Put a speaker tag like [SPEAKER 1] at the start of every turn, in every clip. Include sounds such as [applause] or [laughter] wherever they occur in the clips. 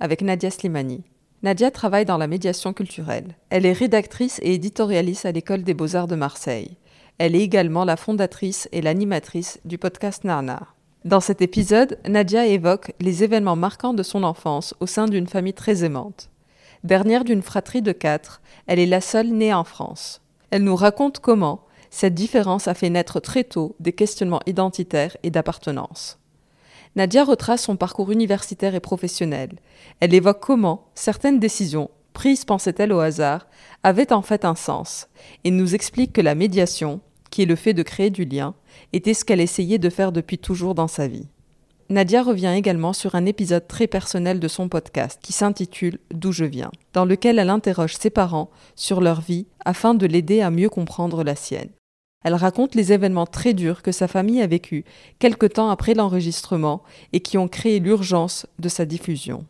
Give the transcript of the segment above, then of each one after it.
[SPEAKER 1] avec Nadia Slimani. Nadia travaille dans la médiation culturelle. Elle est rédactrice et éditorialiste à l'École des beaux-arts de Marseille. Elle est également la fondatrice et l'animatrice du podcast Narna. Dans cet épisode, Nadia évoque les événements marquants de son enfance au sein d'une famille très aimante. Dernière d'une fratrie de quatre, elle est la seule née en France. Elle nous raconte comment cette différence a fait naître très tôt des questionnements identitaires et d'appartenance. Nadia retrace son parcours universitaire et professionnel. Elle évoque comment certaines décisions, prises pensait-elle au hasard, avaient en fait un sens, et nous explique que la médiation, qui est le fait de créer du lien, était ce qu'elle essayait de faire depuis toujours dans sa vie. Nadia revient également sur un épisode très personnel de son podcast qui s'intitule D'où je viens, dans lequel elle interroge ses parents sur leur vie afin de l'aider à mieux comprendre la sienne. Elle raconte les événements très durs que sa famille a vécus quelque temps après l'enregistrement et qui ont créé l'urgence de sa diffusion.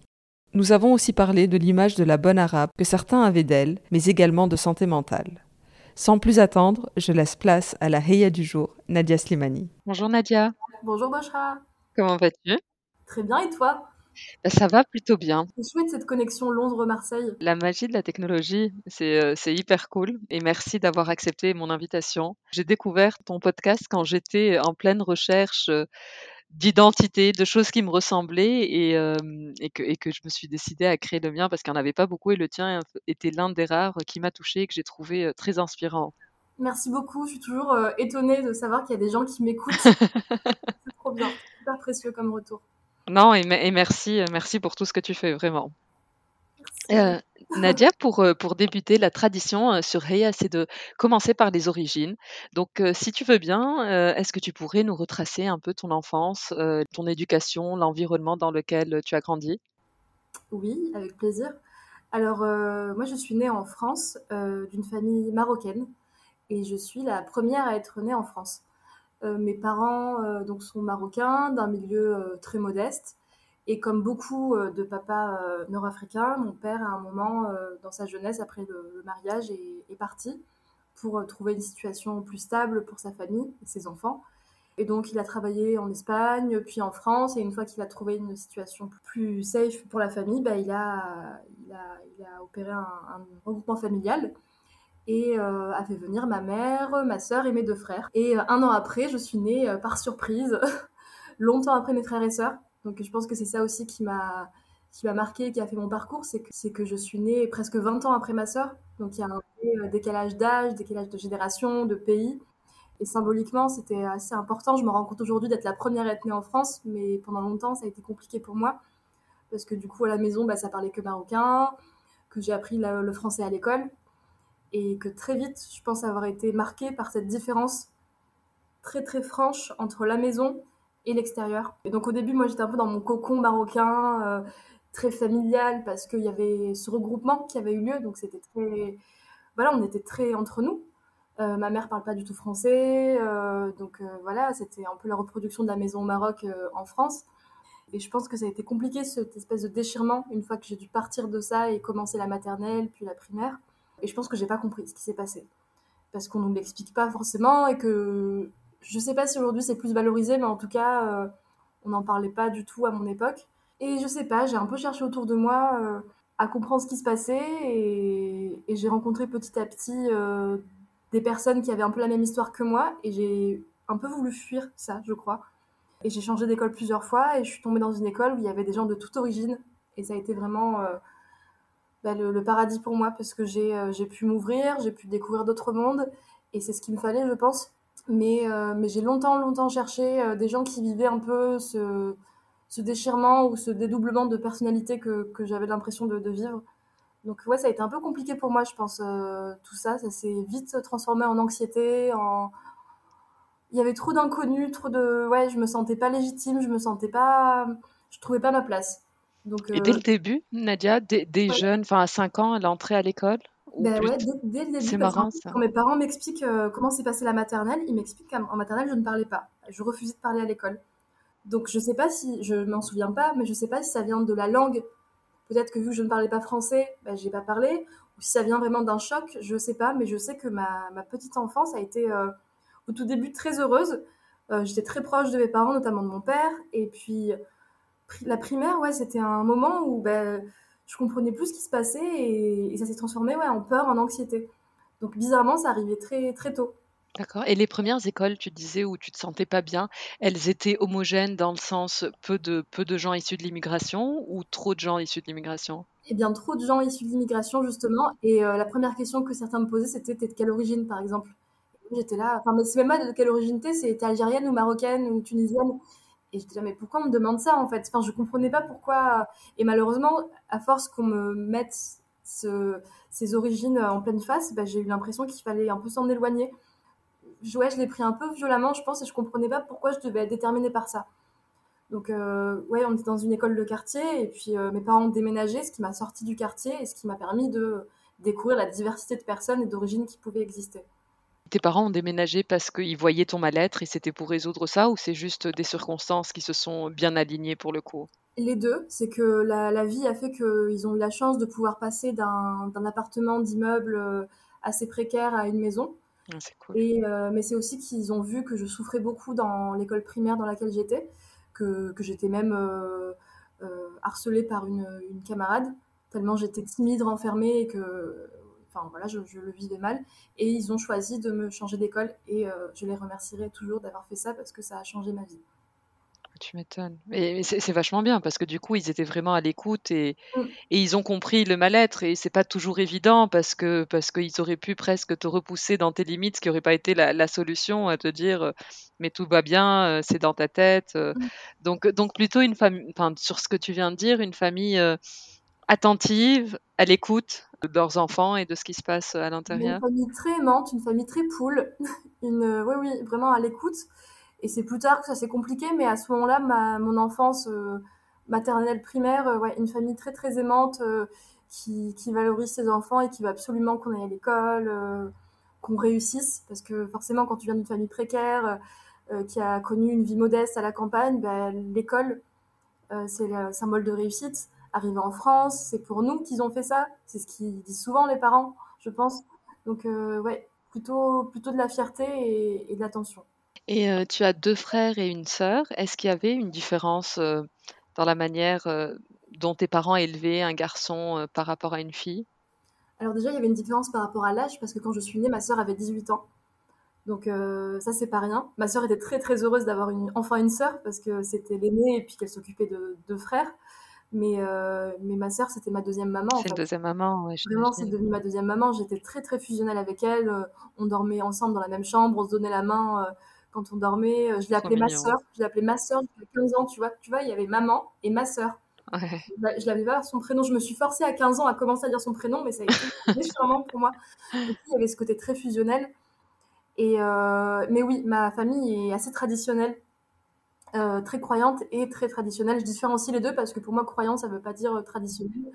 [SPEAKER 1] Nous avons aussi parlé de l'image de la bonne arabe que certains avaient d'elle, mais également de santé mentale. Sans plus attendre, je laisse place à la Heya du jour, Nadia Slimani. Bonjour Nadia.
[SPEAKER 2] Bonjour Boshra.
[SPEAKER 1] Comment vas-tu?
[SPEAKER 2] Très bien et toi?
[SPEAKER 1] Bah, ça va plutôt bien.
[SPEAKER 2] C'est chouette cette connexion Londres-Marseille.
[SPEAKER 1] La magie de la technologie, c'est euh, hyper cool et merci d'avoir accepté mon invitation. J'ai découvert ton podcast quand j'étais en pleine recherche euh, d'identité, de choses qui me ressemblaient et, euh, et, que, et que je me suis décidée à créer le mien parce qu'il n'y en avait pas beaucoup et le tien était l'un des rares qui m'a touchée et que j'ai trouvé très inspirant.
[SPEAKER 2] Merci beaucoup, je suis toujours étonnée de savoir qu'il y a des gens qui m'écoutent. [laughs] c'est trop bien, super précieux comme retour.
[SPEAKER 1] Non, et, merci, euh, merci pour tout ce que tu fais, vraiment. Euh, Nadia, pour, euh, pour débuter, la tradition sur Heya, c'est de commencer par les origines. Donc, si tu veux bien, est-ce que tu pourrais nous retracer un peu ton enfance, ton éducation, l'environnement dans lequel tu as grandi?
[SPEAKER 2] Oui, avec plaisir. Alors, moi, je suis née en France, d'une famille marocaine, et je suis la première à être née en France. Euh, mes parents euh, donc sont marocains, d'un milieu euh, très modeste. Et comme beaucoup de papas nord-africains, mon père, à un moment dans sa jeunesse, après le, mariage, est, parti pour trouver une situation plus stable pour sa famille et ses enfants. Et donc, il a travaillé en Espagne, puis en France. Et une fois qu'il a trouvé une situation plus safe pour la famille, bah, il, a, il, a, opéré un regroupement familial et euh, a fait venir ma mère, ma sœur et mes deux frères. Et euh, un an après, je suis née euh, par surprise, [laughs] longtemps après mes frères et sœurs. Donc je pense que c'est ça aussi qui m'a qui m'a marqué, qui a fait mon parcours, c'est que, c'est que je suis née presque 20 ans après ma sœur. Donc il y a un décalage d'âge, décalage de génération, de pays. Et symboliquement, c'était assez important. Je me rends compte aujourd'hui d'être la première à être née en France, mais pendant longtemps, ça a été compliqué pour moi. Parce que du coup, à la maison, bah, ça parlait que marocain, que j'ai appris le français à l'école et que très vite, je pense avoir été marquée par cette différence très très franche entre la maison et l'extérieur. Et donc au début, moi j'étais un peu dans mon cocon marocain, euh, très familial, parce qu'il y avait ce regroupement qui avait eu lieu, donc c'était très... Voilà, on était très entre nous. Euh, ma mère parle pas du tout français, euh, donc voilà, c'était un peu la reproduction de la maison au Maroc en France. Et je pense que ça a été compliqué, cette espèce de déchirement, une fois que j'ai dû partir de ça et commencer la maternelle, puis la primaire. Et je pense que j'ai pas compris ce qui s'est passé. Parce qu'on ne l'explique pas forcément et que je sais pas si aujourd'hui c'est plus valorisé, mais en tout cas, on n'en parlait pas du tout à mon époque. Et je sais pas, j'ai un peu cherché autour de moi à comprendre ce qui se passait et, j'ai rencontré petit à petit des personnes qui avaient un peu la même histoire que moi et j'ai un peu voulu fuir ça, je crois. Et j'ai changé d'école plusieurs fois et je suis tombée dans une école où il y avait des gens de toute origine et ça a été vraiment euh, bah, le, paradis pour moi parce que j'ai euh, pu m'ouvrir, j'ai pu découvrir d'autres mondes et c'est ce qu'il me fallait, je pense. Mais, euh, mais j'ai longtemps, longtemps cherché des gens qui vivaient un peu ce, ce déchirement ou ce dédoublement de personnalité que, que j'avais l'impression de, vivre. Donc ouais, ça a été un peu compliqué pour moi, je pense, tout ça. Ça s'est vite transformé en anxiété, en... Il y avait trop d'inconnus, trop de... Ouais, je me sentais pas légitime, je me sentais pas... Je trouvais pas ma place.
[SPEAKER 1] Donc, Et dès le début, Nadia, des jeunes, enfin à 5 ans, elle est entrée à l'école
[SPEAKER 2] ben ouais, dès, le début. C'est marrant ça. Quand mes parents m'expliquent comment s'est passé la maternelle, ils m'expliquent qu'en maternelle, je ne parlais pas. Je refusais de parler à l'école. Donc je sais pas si, je m'en souviens pas, mais je sais pas si ça vient de la langue Peut-être que vu que je ne parlais pas français, ben, j'ai pas parlé. Ou si ça vient vraiment d'un choc, je sais pas. Mais je sais que ma, ma petite enfance a été euh, au tout début très heureuse. Euh, j'étais très proche de mes parents, notamment de mon père. Et puis la primaire, ouais, c'était un moment où ben, je comprenais plus ce qui se passait et, et ça s'est transformé ouais, en peur, en anxiété. Donc bizarrement, ça arrivait très très tôt.
[SPEAKER 1] D'accord et les premières écoles, tu disais, où tu te sentais pas bien, elles étaient homogènes dans le sens peu de peu de gens issus de l'immigration ou trop de gens issus de l'immigration?
[SPEAKER 2] Eh bien, trop de gens issus de l'immigration justement et euh, la première question que certains me posaient, c'était: «Tu de quelle origine?» par exemple? J'étais là, enfin, mais c'est même pas de quelle origine tu c'est: «Tu algérienne ou marocaine ou tunisienne?» Et j'étais là: «Mais pourquoi on me demande ça, en fait?» enfin, je comprenais pas pourquoi et malheureusement, à force qu'on me mette ce ces origines, en pleine face, bah, j'ai eu l'impression qu'il fallait un peu s'en éloigner ouais, je l'ai pris un peu violemment, je pense, et je comprenais pas pourquoi je devais être déterminée par ça. Donc, euh, ouais, on était dans une école de quartier, et puis euh, mes parents ont déménagé, ce qui m'a sorti du quartier et ce qui m'a permis de découvrir la diversité de personnes et d'origines qui pouvaient exister.
[SPEAKER 1] Tes parents ont déménagé parce qu'ils voyaient ton mal-être et c'était pour résoudre ça, ou c'est juste des circonstances qui se sont bien alignées pour le coup?
[SPEAKER 2] Les deux, c'est que la, la, vie a fait qu'ils ont eu la chance de pouvoir passer d'un appartement d'immeuble euh, assez précaire à une maison. Ah, et, euh, mais c'est aussi qu'ils ont vu que je souffrais beaucoup dans l'école primaire dans laquelle j'étais, que, que j'étais même euh, euh, harcelée par une, une, camarade, tellement j'étais timide, renfermée et que enfin, voilà, je, je, le vivais mal. Et ils ont choisi de me changer d'école et je les remercierai toujours d'avoir fait ça parce que ça a changé ma vie.
[SPEAKER 1] Tu m'étonnes. Et c'est vachement bien parce que du coup, ils étaient vraiment à l'écoute et, mmh. et ils ont compris le mal-être. Et c'est pas toujours évident parce que parce qu'ils auraient pu presque te repousser dans tes limites, ce qui aurait pas été la, la solution à te dire euh, mais tout va bien, euh, c'est dans ta tête. Euh. Mmh. Donc donc plutôt une famille, enfin sur ce que tu viens de dire, une famille attentive, à l'écoute de leurs enfants et de ce qui se passe à l'intérieur.
[SPEAKER 2] Une famille très aimante, une famille très poule, [laughs] une oui oui vraiment à l'écoute. Et c'est plus tard que ça s'est compliqué, mais à ce moment-là, ma, mon enfance euh, maternelle primaire, euh, ouais, une famille très très aimante euh, qui, qui, valorise ses enfants et qui veut absolument qu'on aille à l'école, qu'on réussisse, parce que forcément, quand tu viens d'une famille précaire, qui a connu une vie modeste à la campagne, bah, l'école, c'est le symbole de réussite. Arriver en France, c'est pour nous qu'ils ont fait ça. C'est ce qu'ils disent souvent les parents, je pense. Donc, ouais, plutôt, plutôt de la fierté et, et de l'attention.
[SPEAKER 1] Et tu as deux frères et une sœur. Est-ce qu'il y avait une différence, dans la manière, dont tes parents élevaient un garçon, par rapport à une fille?
[SPEAKER 2] Alors déjà, il y avait une différence par rapport à l'âge parce que quand je suis née, ma sœur avait 18 ans. Donc ça, c'est pas rien. Ma sœur était très, très heureuse d'avoir une enfin une sœur parce que c'était l'aînée et puis qu'elle s'occupait de deux frères. Mais mais ma sœur, c'était ma deuxième maman,
[SPEAKER 1] C'est deuxième maman, ouais,
[SPEAKER 2] Vraiment, c'est devenu ma deuxième maman. J'étais très, très fusionnelle avec elle, on dormait ensemble dans la même chambre, on se donnait la main, quand on dormait. Euh, je l'appelais ma soeur. Je l'appelais ma soeur depuis 15 ans, tu vois. Tu vois, il y avait maman et ma soeur. Ouais. Je l'avais pas son prénom. Je me suis forcée à 15 ans à commencer à dire son prénom, mais ça a été déchirement [laughs] pour moi. il y avait ce côté très fusionnel. Et euh, mais oui, ma famille est assez traditionnelle, euh, très croyante et très traditionnelle. Je différencie les deux parce que pour moi, croyant, ça veut pas dire traditionnel.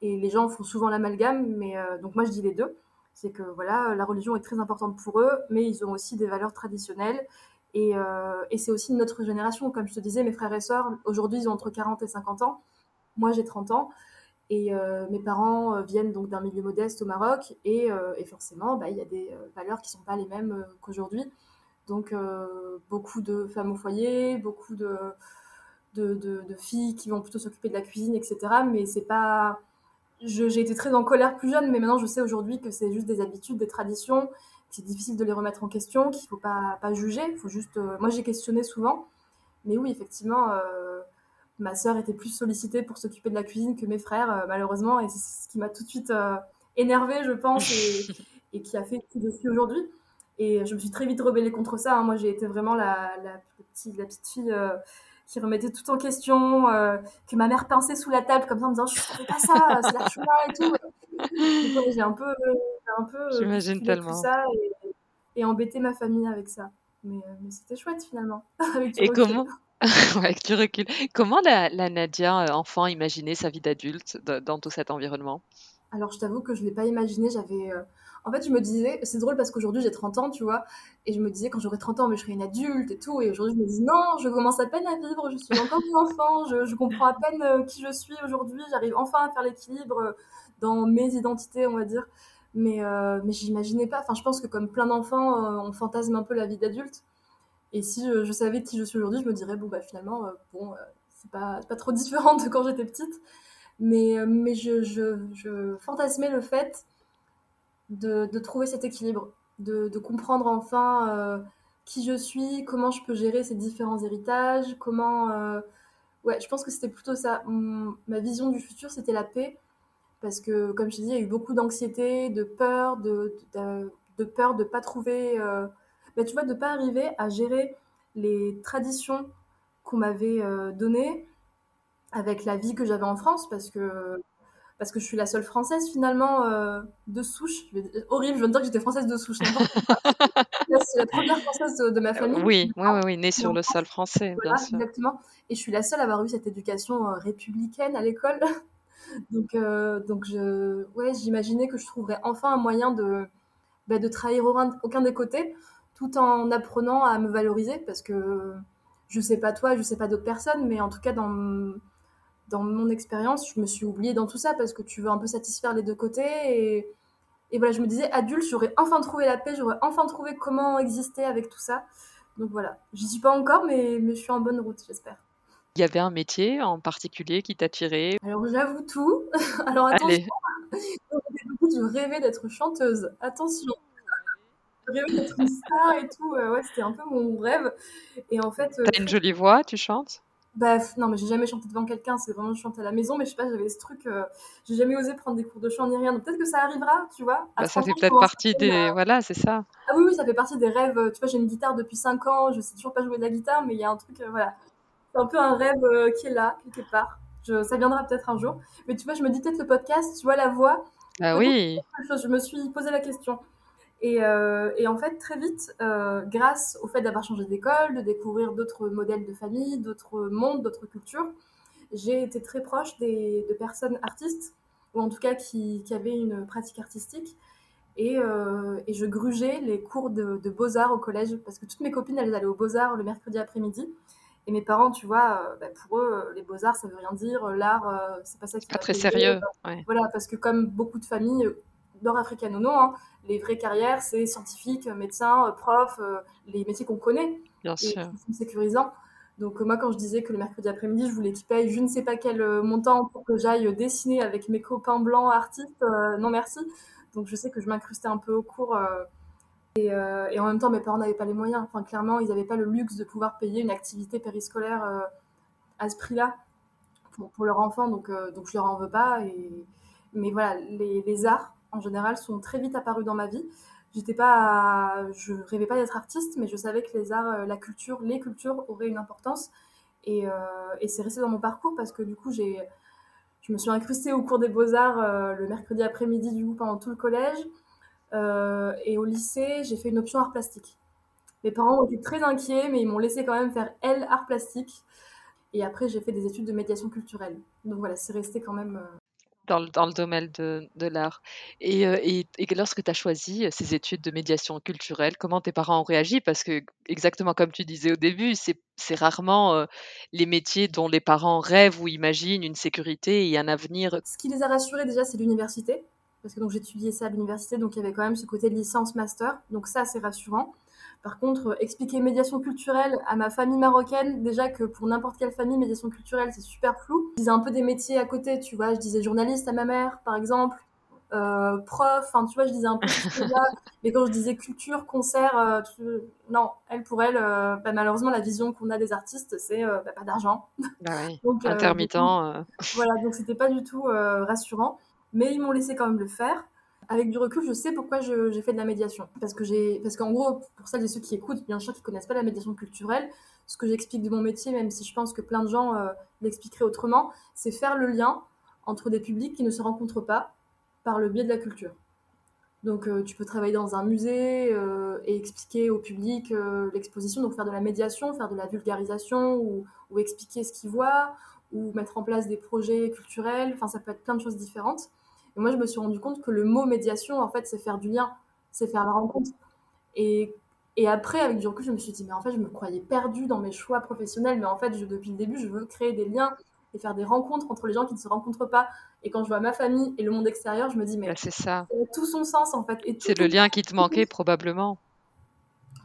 [SPEAKER 2] Et les gens font souvent l'amalgame, mais donc moi, je dis les deux c'est que voilà, la religion est très importante pour eux, mais ils ont aussi des valeurs traditionnelles. Et, euh, c'est aussi notre génération. Comme je te disais, mes frères et sœurs, aujourd'hui, ils ont entre 40 et 50 ans. Moi, j'ai 30 ans. Et euh, mes parents euh, viennent donc d'un milieu modeste au Maroc. Et, et forcément, bah, il y a des valeurs qui ne sont pas les mêmes qu'aujourd'hui. Donc, beaucoup de femmes au foyer, beaucoup de, de, de filles qui vont plutôt s'occuper de la cuisine, etc. Mais c'est pas j'ai été très en colère plus jeune, mais maintenant je sais aujourd'hui que c'est juste des habitudes, des traditions, c'est difficile de les remettre en question, qu'il ne faut pas, pas juger. Faut juste, euh, moi j'ai questionné souvent, mais oui, effectivement, euh, ma sœur était plus sollicitée pour s'occuper de la cuisine que mes frères, euh, malheureusement, et c'est ce qui m'a tout de suite énervée, je pense, et, [laughs] qui a fait je suis aujourd'hui. Et je me suis très vite rebellée contre ça. Hein. Moi, j'ai été vraiment la, la, petite, la petite fille qui remettait tout en question, euh, que ma mère pinçait sous la table comme ça en me disant je fais pas ça, [laughs] c'est la choua et tout. j'ai un peu, un peu
[SPEAKER 3] euh, J'imagine tellement.
[SPEAKER 2] Tout ça et, embêté ma famille avec ça. Mais, euh, mais c'était chouette finalement. [laughs]
[SPEAKER 3] et comment [laughs] avec du recul. Comment la, la Nadia, enfant, imaginait sa vie d'adulte dans tout cet environnement?
[SPEAKER 2] Alors, je t'avoue que je ne l'ai pas imaginé. J'avais, en fait, je me disais, c'est drôle parce qu'aujourd'hui j'ai 30 ans, tu vois, et je me disais quand j'aurai 30 ans, mais je serai une adulte et tout, et aujourd'hui je me dis non, je commence à peine à vivre, je suis encore un enfant, je, comprends à peine euh, qui je suis aujourd'hui, j'arrive enfin à faire l'équilibre euh, dans mes identités, on va dire. Mais, euh, mais j'imaginais pas, enfin je pense que comme plein d'enfants, on fantasme un peu la vie d'adulte. Et si je, savais qui je suis aujourd'hui, je me dirais, bon, bah finalement, bon, c'est pas, pas trop différent de quand j'étais petite. Mais, mais je, je, je fantasmais le fait de, trouver cet équilibre, de, comprendre enfin euh, qui je suis, comment je peux gérer ces différents héritages, comment... Euh, ouais, je pense que c'était plutôt ça. ma vision du futur, c'était la paix. Parce que, comme je dis, il y a eu beaucoup d'anxiété, de peur, de, de, peur de pas trouver... Euh, bah, tu vois, de pas arriver à gérer les traditions qu'on m'avait données avec la vie que j'avais en France. Parce que parce que je suis la seule française finalement euh, de souche. horrible, je veux dire que j'étais française de souche. [laughs] c'est la première française de, ma famille.
[SPEAKER 3] Oui, oui, oui, oui, née sur le sol français, bien sûr.
[SPEAKER 2] Exactement. Et je suis la seule à avoir eu cette éducation euh, républicaine à l'école. [laughs] donc, euh, donc je, ouais, j'imaginais que je trouverais enfin un moyen de, bah, de trahir aucun des côtés, tout en apprenant à me valoriser, parce que je sais pas toi, je sais pas d'autres personnes, mais en tout cas dans dans mon expérience, je me suis oubliée dans tout ça parce que tu veux un peu satisfaire les deux côtés. Et, et voilà, je me disais, adulte, j'aurais enfin trouvé la paix, j'aurais enfin trouvé comment exister avec tout ça. Donc voilà, j'y suis pas encore, mais, mais je suis en bonne route, j'espère.
[SPEAKER 3] Il y avait un métier en particulier qui t'attirait
[SPEAKER 2] Alors j'avoue tout. [laughs] Alors attention, [laughs] je rêvais d'être chanteuse. Attention. D'être une star et tout. Ouais, c'était un peu mon rêve. Et en fait.
[SPEAKER 3] T'as une jolie voix, tu chantes?
[SPEAKER 2] Bah, non, mais j'ai jamais chanté devant quelqu'un, c'est vraiment je chante à la maison, mais je sais pas, j'avais ce truc, euh, j'ai jamais osé prendre des cours de chant ni rien, donc peut-être que ça arrivera, tu vois.
[SPEAKER 3] Bah, ça fait peut-être partie des. Voilà, c'est ça.
[SPEAKER 2] Ah oui, oui, ça fait partie des rêves. Euh, tu vois, j'ai une guitare depuis 5 ans, je sais toujours pas jouer de la guitare, mais il y a un truc, euh, voilà. C'est un peu un rêve qui est là, quelque part. Je, ça viendra peut-être un jour. Mais tu vois, je me dis peut-être le podcast, tu vois, la voix.
[SPEAKER 3] Ah oui.
[SPEAKER 2] Je me suis posé la question. Euh, et, en fait, très vite, euh, grâce au fait d'avoir changé d'école, de découvrir d'autres modèles de famille, d'autres mondes, d'autres cultures, j'ai été très proche des, de personnes artistes, ou en tout cas qui, avaient une pratique artistique. Et, euh, et je grugeais les cours de, beaux-arts au collège, parce que toutes mes copines, elles allaient aux beaux-arts le mercredi après-midi. Et mes parents, tu vois, bah, pour eux, les beaux-arts, ça veut rien dire. L'art, c'est pas ça qui
[SPEAKER 3] Pas très sérieux.
[SPEAKER 2] Voilà, parce que comme beaucoup de familles, nord-africaines ou non, hein, les vraies carrières, c'est scientifique, médecin, prof, euh, les métiers qu'on connaît.
[SPEAKER 3] Bien et sûr.
[SPEAKER 2] Qui sont sécurisants. Donc, euh, moi, quand je disais que le mercredi après-midi, je voulais qu'ils payent je ne sais pas quel euh, montant pour que j'aille dessiner avec mes copains blancs artistes, non merci. Donc, je sais que je m'incrustais un peu au cours. Et, et, en même temps, mes parents n'avaient pas les moyens. Enfin, clairement, ils n'avaient pas le luxe de pouvoir payer une activité périscolaire à ce prix-là pour, pour, leur enfant. Donc, donc, je leur en veux pas. Et... Mais voilà, les, les arts, en général, sont très vite apparus dans ma vie. J'étais pas, je rêvais pas d'être artiste, mais je savais que les arts, euh, la culture, les cultures auraient une importance. Et, euh, et c'est resté dans mon parcours parce que du coup, j'ai, je me suis incrustée au cours des beaux-arts euh, le mercredi après-midi, du coup, pendant tout le collège. et au lycée, j'ai fait une option art plastique. Mes parents été très inquiets, mais ils m'ont laissé quand même faire L art plastique. Et après, j'ai fait des études de médiation culturelle. Donc voilà, c'est resté quand même
[SPEAKER 3] dans le, domaine de, l'art. Et, euh, lorsque tu as choisi euh, ces études de médiation culturelle, comment tes parents ont réagi? Parce que, exactement comme tu disais au début, c'est rarement euh, les métiers dont les parents rêvent ou imaginent une sécurité et un avenir.
[SPEAKER 2] Ce qui les a rassurés déjà, c'est l'université. Parce que j'étudiais ça à l'université, donc il y avait quand même ce côté licence master. Donc ça, c'est rassurant. Par contre, expliquer médiation culturelle à ma famille marocaine, déjà que pour n'importe quelle famille, médiation culturelle, c'est super flou. Je disais un peu des métiers à côté, tu vois. Je disais journaliste à ma mère, par exemple. Euh, prof, enfin tu vois, je disais un peu [laughs] mais quand je disais culture, concert, euh, non, elle pour elle, euh, bah, malheureusement la vision qu'on a des artistes, c'est bah, pas d'argent. [laughs]
[SPEAKER 1] Bah donc, Intermittent.
[SPEAKER 2] voilà, donc c'était pas du tout rassurant, mais ils m'ont laissé quand même le faire. Avec du recul, je sais pourquoi j'ai fait de la médiation, parce que j'ai, parce qu'en gros, pour celles et ceux qui écoutent, bien sûr, qui connaissent pas la médiation culturelle, ce que j'explique de mon métier, même si je pense que plein de gens l'expliqueraient autrement, c'est faire le lien entre des publics qui ne se rencontrent pas par le biais de la culture. Donc euh, tu peux travailler dans un musée euh, et expliquer au public euh, l'exposition, donc faire de la médiation, faire de la vulgarisation ou, expliquer ce qu'il voit ou mettre en place des projets culturels, enfin ça peut être plein de choses différentes. Et moi je me suis rendu compte que le mot médiation en fait c'est faire du lien, c'est faire la rencontre. Et, et, après avec du recul je me suis dit mais en fait je me croyais perdue dans mes choix professionnels, mais en fait je, depuis le début je veux créer des liens et faire des rencontres entre les gens qui ne se rencontrent pas. Et quand je vois ma famille et le monde extérieur, je me dis, mais
[SPEAKER 1] bah, c'est ça.
[SPEAKER 2] tout son sens en fait.
[SPEAKER 1] C'est le lien qui te manquait probablement.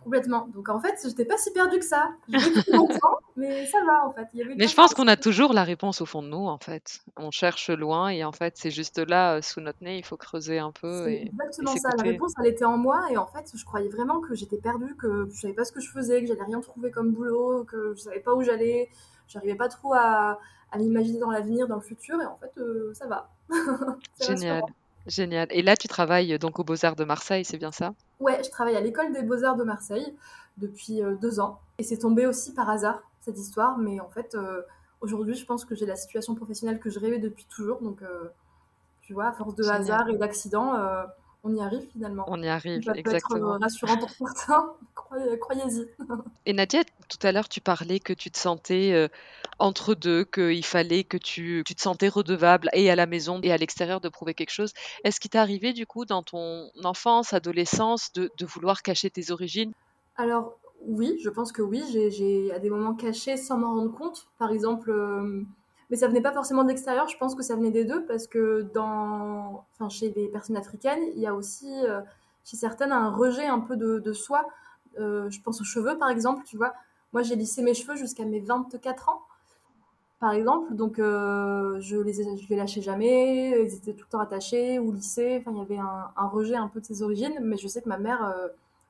[SPEAKER 2] Complètement. Donc en fait, j'étais pas si perdue que ça. [laughs] longtemps, mais ça va en fait.
[SPEAKER 1] mais je pense qu'on a toujours la réponse au fond de nous en fait. On cherche loin et en fait, c'est juste là, euh, sous notre nez, il faut creuser un peu.
[SPEAKER 2] C'est exactement ça. La réponse, elle était en moi et en fait, je croyais vraiment que j'étais perdue, que je savais pas ce que je faisais, que j'allais rien trouver comme boulot, que je savais pas où j'allais. J'arrivais pas trop à, à m'imaginer dans l'avenir, dans le futur, et en fait, euh, ça va. [laughs]
[SPEAKER 1] Génial. Génial. Et là, tu travailles donc aux Beaux-Arts de Marseille, c'est bien ça?
[SPEAKER 2] Ouais, je travaille à l'école des Beaux-Arts de Marseille depuis euh, deux ans. Et c'est tombé aussi par hasard, cette histoire. Mais en fait, euh, aujourd'hui, je pense que j'ai la situation professionnelle que je rêvais depuis toujours. Donc, tu vois, à force de hasard et d'accidents, on y arrive finalement.
[SPEAKER 1] On y arrive,
[SPEAKER 2] ça
[SPEAKER 1] exactement.
[SPEAKER 2] Être rassurant pour [laughs] certains, croyez-y. [laughs]
[SPEAKER 1] Et Nadia, tout à l'heure, tu parlais que tu te sentais euh, entre deux, qu'il fallait que tu, tu, te sentais redevable et à la maison et à l'extérieur de prouver quelque chose. Est-ce qu'il t'est arrivé du coup dans ton enfance, adolescence, de, de vouloir cacher tes origines?
[SPEAKER 2] Alors oui, je pense que oui. J'ai à des moments cachés sans m'en rendre compte. Par exemple... Euh, mais ça venait pas forcément de l'extérieur, je pense que ça venait des deux, parce que dans, enfin, chez les personnes africaines, il y a aussi, euh, chez certaines, un rejet un peu de, de soi. Euh, je pense aux cheveux, par exemple, tu vois. Moi, j'ai lissé mes cheveux jusqu'à mes 24 ans, par exemple, donc euh, je les je les lâchais jamais, ils étaient tout le temps attachés ou lissés. Enfin, il y avait un, un, rejet un peu de ses origines, mais je sais que ma mère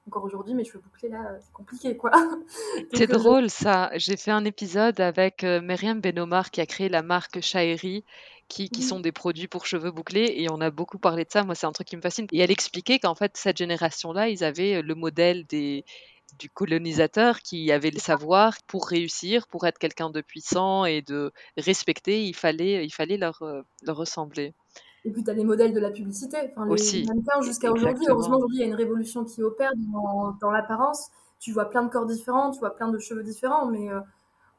[SPEAKER 2] encore aujourd'hui, mes cheveux bouclés, là, c'est compliqué, quoi. [laughs]
[SPEAKER 1] C'est euh, drôle, ça. J'ai fait un épisode avec euh, Myriam Benomar qui a créé la marque Shaeri, qui, qui, sont des produits pour cheveux bouclés, et on a beaucoup parlé de ça. Moi, c'est un truc qui me fascine. Et elle expliquait qu'en fait, cette génération-là, ils avaient euh, le modèle des, du colonisateur qui avait le savoir pour réussir, pour être quelqu'un de puissant et de respecter, il fallait, il fallait leur, leur ressembler.
[SPEAKER 2] Et puis, tu as les modèles de la publicité. Enfin, Aussi. jusqu'à aujourd'hui. Heureusement, aujourd'hui, il y a une révolution qui opère dans, dans l'apparence. Tu vois plein de corps différents, tu vois plein de cheveux différents, mais euh,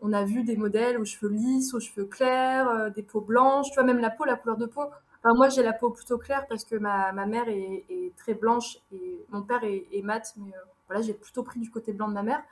[SPEAKER 2] on a vu des modèles aux cheveux lisses, aux cheveux clairs, euh, des peaux blanches, tu vois, même la peau, la couleur de peau. Enfin, moi, j'ai la peau plutôt claire parce que ma, ma mère est, est, très blanche et mon père est, est mat, mais euh, voilà, j'ai plutôt pris du côté blanc de ma mère.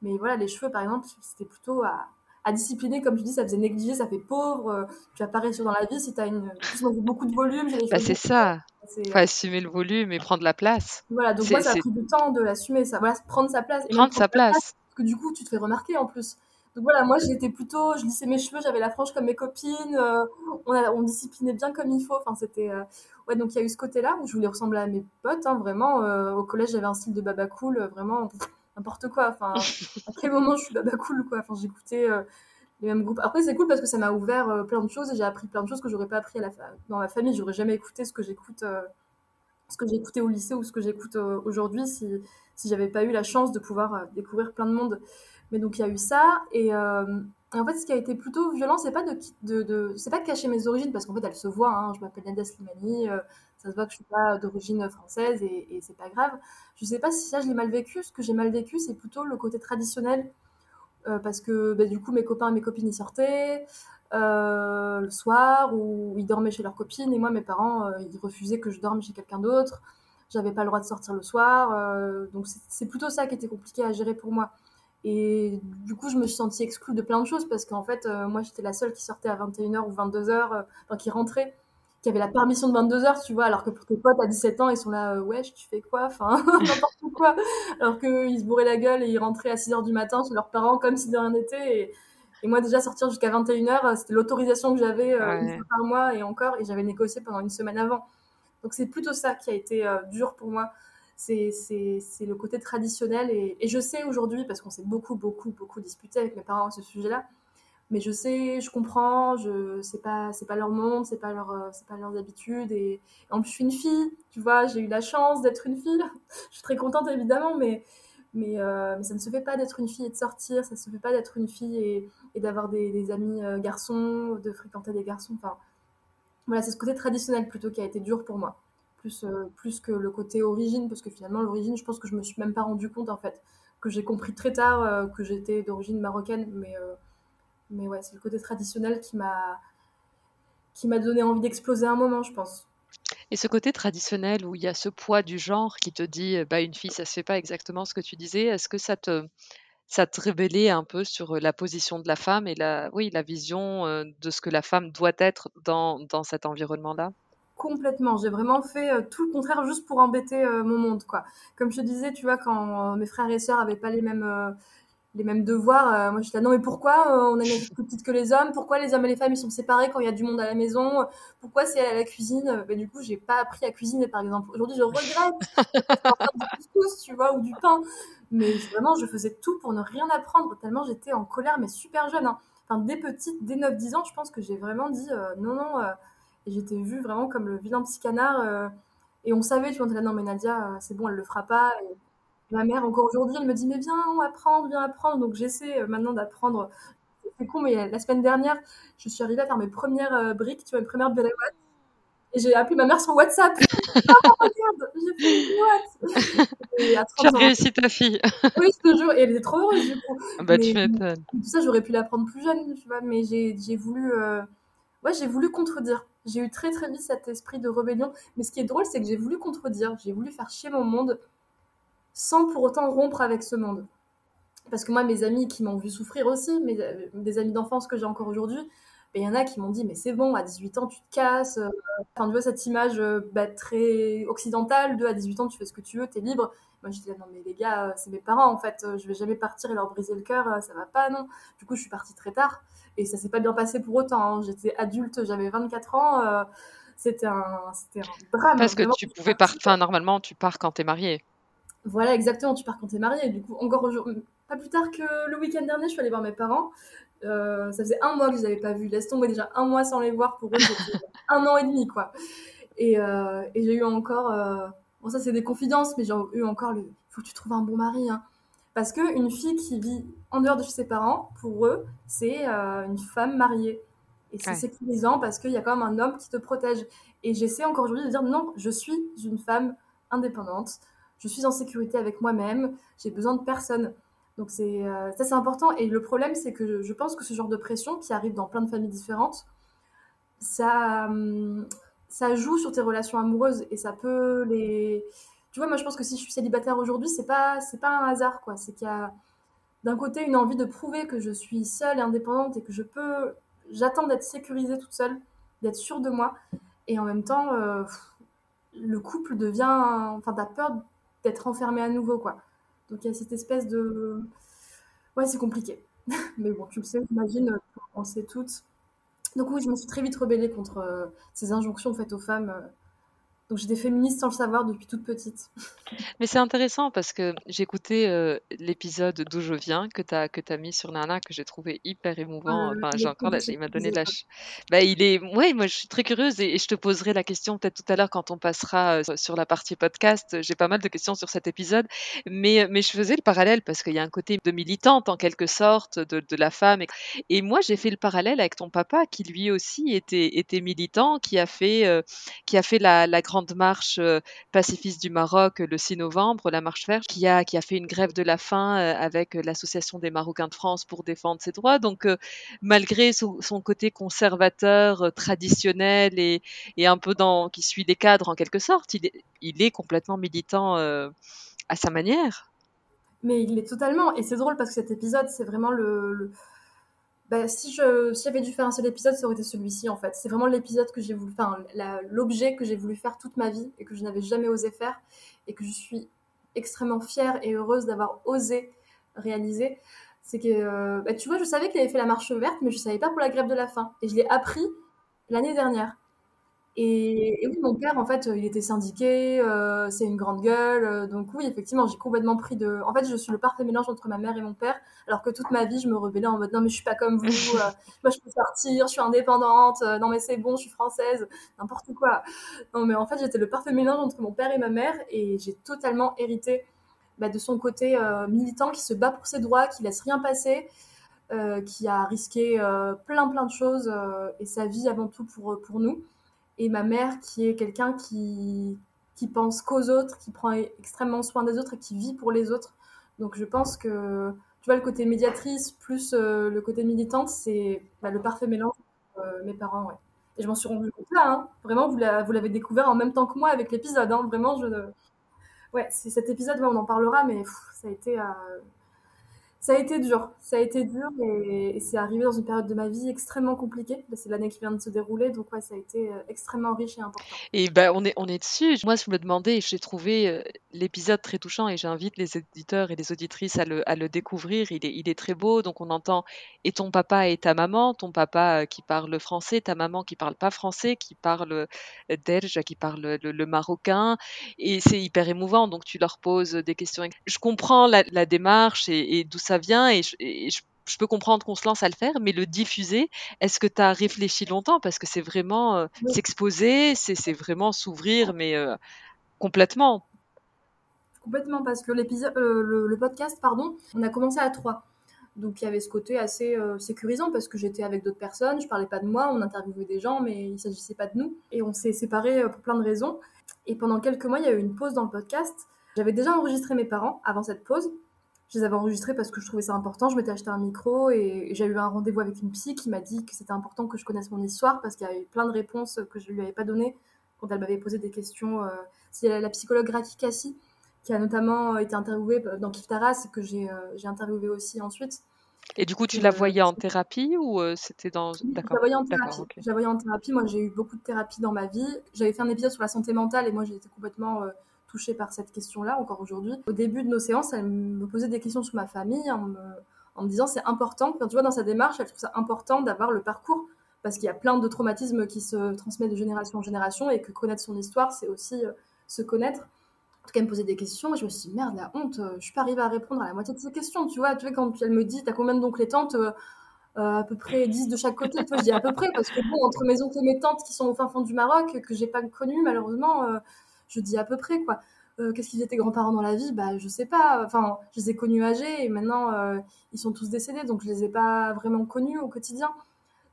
[SPEAKER 2] Mais voilà, les cheveux, par exemple, c'était plutôt à, à discipliner, comme tu dis, ça faisait négliger, ça fait pauvre. Euh, tu apparais sur dans la vie si tu as une, beaucoup de volume.
[SPEAKER 1] Bah, c'est ça. Il faut assumer le volume et prendre la place.
[SPEAKER 2] Voilà, donc moi, ça a pris du temps de l'assumer, ça, voilà, prendre sa place.
[SPEAKER 1] Et prendre sa place.
[SPEAKER 2] Parce que du coup, tu te fais remarquer en plus. Donc voilà, moi j'étais plutôt, je lissais mes cheveux, j'avais la frange comme mes copines, euh, on, a, on disciplinait bien comme il faut. Enfin, c'était. Euh, ouais, donc il y a eu ce côté-là où je voulais ressembler à mes potes, hein, vraiment. au collège, j'avais un style de baba cool, vraiment n'importe quoi. Enfin, [laughs] à quel moment je suis baba cool, quoi? Enfin, j'écoutais euh, les mêmes groupes. Après, c'est cool parce que ça m'a ouvert euh, plein de choses et j'ai appris plein de choses que j'aurais pas appris à la dans ma famille. J'aurais jamais écouté ce que j'écoute, euh, ce que j'écoutais au lycée ou ce que j'écoute aujourd'hui si, si j'avais pas eu la chance de pouvoir découvrir plein de monde. Mais donc, il y a eu ça et, en fait, ce qui a été plutôt violent, c'est pas de, c'est pas de cacher mes origines parce qu'en fait, elles se voient. Hein. Je m'appelle Nadia Slimani, ça se voit que je suis pas d'origine française et, et c'est pas grave. Je sais pas si ça je l'ai mal vécu. Ce que j'ai mal vécu, c'est plutôt le côté traditionnel euh, parce que bah, du coup mes copains et mes copines y sortaient euh, le soir ou ils dormaient chez leurs copines et moi mes parents euh, ils refusaient que je dorme chez quelqu'un d'autre. J'avais pas le droit de sortir le soir, donc c'est plutôt ça qui était compliqué à gérer pour moi. Et du coup, je me suis sentie exclue de plein de choses parce qu'en fait, moi, j'étais la seule qui sortait à 21h ou 22h, enfin, qui rentrait qui avaient la permission de 22 heures, tu vois, alors que pour tes potes à 17 ans, ils sont là, euh, ouais, tu fais quoi? Enfin, [laughs] n'importe quoi. Alors qu'ils se bourraient la gueule et ils rentraient à 6 heures du matin chez leurs parents comme si de rien n'était. Et, et, moi, déjà, sortir jusqu'à 21 heures, c'était l'autorisation que j'avais euh, une fois par mois et encore, et j'avais négocié pendant une semaine avant. Donc, c'est plutôt ça qui a été euh, dur pour moi. C'est le côté traditionnel. Et, je sais aujourd'hui, parce qu'on s'est beaucoup, beaucoup, beaucoup disputé avec mes parents à ce sujet-là, mais je sais, je comprends, je c'est pas pas leur monde, c'est pas leur euh, pas leurs habitudes et, en plus je suis une fille, tu vois, j'ai eu la chance d'être une fille. [laughs] je suis très contente évidemment, mais mais, euh, mais ça ne se fait pas d'être une fille et de sortir, ça ne se fait pas d'être une fille et, d'avoir des, des, amis euh, garçons, de fréquenter des garçons. Enfin, voilà, c'est ce côté traditionnel plutôt qui a été dur pour moi, plus plus que le côté origine, parce que finalement l'origine, je pense que je me suis même pas rendu compte en fait, que j'ai compris très tard que j'étais d'origine marocaine, mais mais ouais, c'est le côté traditionnel qui m'a qui m'a donné envie d'exploser un moment, je pense.
[SPEAKER 1] Et ce côté traditionnel où il y a ce poids du genre qui te dit, bah, une fille, ça se fait pas exactement ce que tu disais, est-ce que ça te, ça te révélait un peu sur la position de la femme et la, oui, la vision de ce que la femme doit être dans, dans cet environnement-là?
[SPEAKER 2] Complètement. J'ai vraiment fait tout le contraire juste pour embêter mon monde, quoi. Comme je te disais, tu vois, quand mes frères et sœurs avaient pas les mêmes les mêmes devoirs. Euh, moi, je suis là, non, mais pourquoi euh, on est plus petite que les hommes? Pourquoi les hommes et les femmes, ils sont séparés quand il y a du monde à la maison? Pourquoi c'est à la cuisine? Ben, Du coup, j'ai pas appris à cuisiner, par exemple. Aujourd'hui, je regrette [laughs] du couscous, tu vois, ou du pain. Mais vraiment, je faisais tout pour ne rien apprendre, tellement j'étais en colère, mais super jeune. Hein. Enfin, dès petite, dès 9-10 ans, je pense que j'ai vraiment dit euh, non, non. Et j'étais vue vraiment comme le vilain petit canard. et on savait, tu vois, on était là, non, mais Nadia, c'est bon, elle le fera pas. Et, Ma mère, encore aujourd'hui, elle me dit, mais viens apprendre, viens apprendre. Donc j'essaie euh, maintenant d'apprendre. C'est con, mais la semaine dernière, je suis arrivée à faire mes premières euh, briques, tu vois, mes premières boîtes. Et j'ai appelé ma mère sur WhatsApp. [laughs] oh, regarde, j'ai fait une boîte.
[SPEAKER 1] tu as réussi ta fille.
[SPEAKER 2] oui, ce jour. Et elle était trop heureuse, du coup.
[SPEAKER 1] Ah bah, tu m'étonnes.
[SPEAKER 2] Tout ça, j'aurais pu l'apprendre plus jeune, tu vois. Mais j'ai voulu. Euh, ouais, j'ai voulu contredire. J'ai eu très, très vite cet esprit de rébellion. Mais ce qui est drôle, c'est que j'ai voulu contredire. J'ai voulu faire chier mon monde sans pour autant rompre avec ce monde. Parce que moi, mes amis qui m'ont vu souffrir aussi, mes, des amis d'enfance que j'ai encore aujourd'hui, ben, il y en a qui m'ont dit mais c'est bon à 18 ans tu te casses euh, enfin tu vois cette image euh, bah, très occidentale de à 18 ans tu fais ce que tu veux tu es libre moi je disais non mais les gars euh, c'est mes parents en fait je vais jamais partir et leur briser le cœur ça va pas non du coup je suis partie très tard et ça s'est pas bien passé pour autant hein. j'étais adulte j'avais 24 ans c'était un, un drame
[SPEAKER 1] parce que tu pouvais partir enfin normalement tu pars quand tu es marié
[SPEAKER 2] voilà, exactement, tu pars quand t'es marié. Du coup, encore aujourd'hui, pas plus tard que le week-end dernier, je suis allée voir mes parents. Euh, ça faisait un mois que je les avais pas vus. Laisse tomber déjà un mois sans les voir pour eux, [laughs] un an et demi, quoi. Et, euh, et j'ai eu encore, euh... bon ça c'est des confidences, mais j'ai eu encore le, il faut que tu trouves un bon mari, hein. Parce que une fille qui vit en dehors de chez ses parents, pour eux, c'est une femme mariée. Et c'est sécurisant parce qu'il y a quand même un homme qui te protège. Et j'essaie encore aujourd'hui de dire non, je suis une femme indépendante je suis en sécurité avec moi-même, j'ai besoin de personne. Donc c'est euh, ça c'est important. Et le problème c'est que je, pense que ce genre de pression qui arrive dans plein de familles différentes, ça hum, ça joue sur tes relations amoureuses et ça peut les. Tu vois, moi je pense que si je suis célibataire aujourd'hui, c'est pas c'est pas un hasard quoi. C'est qu'il y a d'un côté une envie de prouver que je suis seule et indépendante et que je peux. J'attends d'être sécurisée toute seule, d'être sûre de moi. Et en même temps, euh, le couple devient. Enfin, t'as peur d'être enfermé à nouveau, quoi. Donc il y a cette espèce de... Ouais, c'est compliqué. [laughs] Mais bon, tu le sais, j'imagine, on le sait toutes. Donc oui, je me suis très vite rebellée contre euh, ces injonctions faites aux femmes euh, donc j'étais féministe sans le savoir depuis toute petite. [laughs]
[SPEAKER 1] Mais c'est intéressant parce que j'ai écouté euh, l'épisode d'où je viens que tu as, que as mis sur Nana, que j'ai trouvé hyper émouvant. Euh, enfin, j'ai encore il m'a donné la. Bah, il est. Ouais, moi je suis très curieuse et, je te poserai la question peut-être tout à l'heure quand on passera euh, sur la partie podcast. J'ai pas mal de questions sur cet épisode. Mais, mais je faisais le parallèle parce qu'il y a un côté de militante en quelque sorte de, de la femme. Et, et moi j'ai fait le parallèle avec ton papa qui lui aussi était, était militant, qui a fait, qui a fait la, la grande marche euh, pacifiste du Maroc le 6 novembre, la marche verte, qui a, qui a fait une grève de la faim euh, avec l'association des Marocains de France pour défendre ses droits. Donc, euh, malgré son, côté conservateur, traditionnel et, et, un peu dans, qui suit les cadres en quelque sorte, il est, il est complètement militant à sa manière.
[SPEAKER 2] Mais il est totalement, et c'est drôle parce que cet épisode, c'est vraiment le bah, si je j'avais dû faire un seul épisode, ça aurait été celui-ci en fait. C'est vraiment l'épisode que j'ai voulu, enfin l'objet que j'ai voulu faire toute ma vie et que je n'avais jamais osé faire et que je suis extrêmement fière et heureuse d'avoir osé réaliser. C'est que, euh, bah, tu vois, je savais qu'il avait fait la marche verte, mais je savais pas pour la grève de la faim. Et je l'ai appris l'année dernière. Et, oui, mon père, en fait, il était syndiqué, euh, c'est une grande gueule. Euh, donc oui, effectivement, j'ai complètement pris de... En fait, je suis le parfait mélange entre ma mère et mon père, alors que toute ma vie, je me rebellais en mode non, mais je suis pas comme vous, euh, [laughs] moi je peux sortir, je suis indépendante, non mais c'est bon, je suis française, n'importe quoi. Non, mais en fait, j'étais le parfait mélange entre mon père et ma mère, et j'ai totalement hérité bah, de son côté militant qui se bat pour ses droits, qui laisse rien passer. qui a risqué plein plein de choses et sa vie avant tout pour, pour nous et ma mère qui est quelqu'un qui, qui pense qu'aux autres, qui prend extrêmement soin des autres et qui vit pour les autres. Donc je pense que, tu vois, le côté médiatrice plus euh, le côté militante, c'est bah, le parfait mélange euh, mes parents, ouais. Et je m'en suis rendu compte là, hein. vraiment, vous l'avez découvert en même temps que moi avec l'épisode, hein. vraiment, je... Ouais, c'est cet épisode, on en parlera, mais ça a été... Euh, ça a été dur, ça a été dur et, c'est arrivé dans une période de ma vie extrêmement compliquée. C'est l'année qui vient de se dérouler, donc ouais, ça a été euh, extrêmement riche et important.
[SPEAKER 1] Et ben on est on est dessus. Moi, je me demandais, j'ai trouvé euh, l'épisode très touchant et j'invite les éditeurs et les auditrices à le, à le découvrir. Il est, il est très beau, donc on entend et ton papa et ta maman, ton papa euh, qui parle français, ta maman qui parle pas français, qui parle derja, qui parle le, marocain, et c'est hyper émouvant. Donc tu leur poses des questions. Je comprends la, la démarche et, et d'où ça vient et je, peux comprendre qu'on se lance à le faire, mais le diffuser, est-ce que tu as réfléchi longtemps? Parce que c'est vraiment euh, s'exposer, c'est vraiment s'ouvrir, mais euh, complètement.
[SPEAKER 2] Complètement, parce que l'épisode, euh, le, podcast, pardon, on a commencé à trois. Donc il y avait ce côté assez sécurisant parce que j'étais avec d'autres personnes, je parlais pas de moi, on interviewait des gens, mais il s'agissait pas de nous. Et on s'est séparés pour plein de raisons. Et pendant quelques mois, il y a eu une pause dans le podcast. J'avais déjà enregistré mes parents avant cette pause, je les avais enregistrés parce que je trouvais ça important. Je m'étais acheté un micro et j'ai eu un rendez-vous avec une psy qui m'a dit que c'était important que je connaisse mon histoire parce qu'il y avait plein de réponses que je ne lui avais pas données quand elle m'avait posé des questions. Euh, c'est la psychologue Raki Kassi qui a notamment été interviewée dans Kif Taras que j'ai euh, j'ai interviewé aussi ensuite.
[SPEAKER 1] Et du coup, tu la euh, voyais en thérapie ou c'était dans.
[SPEAKER 2] D'accord. Je la voyais en thérapie. Je la voyais en thérapie. Moi, j'ai eu beaucoup de thérapie dans ma vie. J'avais fait un épisode sur la santé mentale et moi, j'ai été complètement touchée par cette question-là encore aujourd'hui. Au début de nos séances, elle me posait des questions sur ma famille en me, disant c'est important. Quand tu vois dans sa démarche, elle trouve ça important d'avoir le parcours parce qu'il y a plein de traumatismes qui se transmettent de génération en génération et que connaître son histoire, c'est aussi euh, se connaître. En tout cas, elle me posait des questions et je me suis dit, merde, la honte, euh, je suis pas arrivée à répondre à la moitié de ces questions. Tu vois, tu vois quand elle me dit, t'as combien d'oncles et tantes euh, à peu près 10 de chaque côté. je dis à peu près parce que bon, entre mes oncles et mes tantes qui sont au fin fond du Maroc, que j'ai pas connu malheureusement, je dis à peu près quoi. Euh, qu'est-ce qu'ils étaient grands-parents dans la vie? Bah, je sais pas. Enfin, je les ai connus âgés et maintenant euh, ils sont tous décédés, donc je les ai pas vraiment connus au quotidien.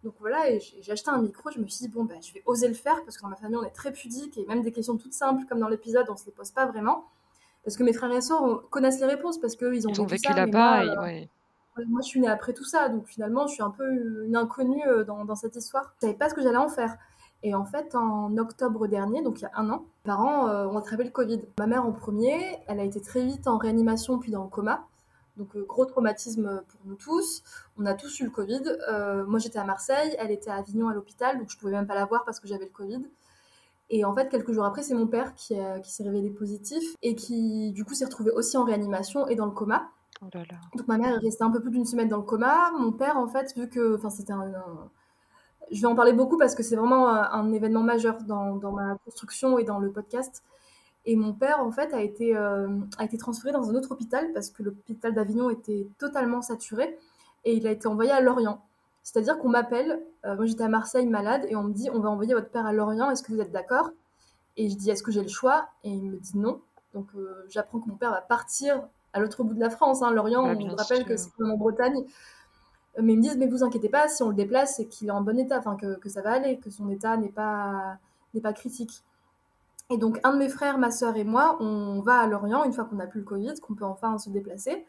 [SPEAKER 2] Donc voilà, et j'ai acheté un micro. Je me suis dit bon, bah, je vais oser le faire parce que dans ma famille on est très pudique et même des questions toutes simples comme dans l'épisode, on se les pose pas vraiment parce que mes frères et sœurs connaissent les réponses parce qu'ils ont,
[SPEAKER 1] ils ont vécu là-bas.
[SPEAKER 2] Euh, moi, je suis née après tout ça, donc finalement, je suis un peu une inconnue dans, dans cette histoire. Je savais pas ce que j'allais en faire. Et en fait, en octobre dernier, donc il y a un an, mes parents euh, ont attrapé le Covid. Ma mère en premier, elle a été très vite en réanimation puis dans le coma. Donc euh, gros traumatisme pour nous tous. On a tous eu le Covid. Euh, moi j'étais à Marseille, elle était à Avignon à l'hôpital, donc je pouvais même pas la voir parce que j'avais le Covid. Et en fait, quelques jours après, c'est mon père qui, qui s'est révélé positif et qui du coup s'est retrouvé aussi en réanimation et dans le coma. Oh donc ma mère est restée un peu plus d'une semaine dans le coma. Mon père, en fait, vu que, enfin, c'était un je vais en parler beaucoup parce que c'est vraiment euh, un, événement majeur dans, dans, ma construction et dans le podcast. Et mon père, en fait, a été, euh, a été transféré dans un autre hôpital parce que l'hôpital d'Avignon était totalement saturé et il a été envoyé à Lorient. C'est-à-dire qu'on m'appelle, euh, moi j'étais à Marseille malade et on me dit on va envoyer votre père à Lorient, est-ce que vous êtes d'accord? Et je dis est-ce que j'ai le choix? Et il me dit non. Donc j'apprends que mon père va partir à l'autre bout de la France, hein, Lorient, on me rappelle que c'est comme en Bretagne. Mais ils me disent, mais vous inquiétez pas, si on le déplace, c'est qu'il est en bon état, enfin que, que, ça va aller, que son état n'est pas, n'est pas critique. Et donc, un de mes frères, ma soeur et moi, on va à Lorient une fois qu'on n'a plus le Covid, qu'on peut enfin se déplacer,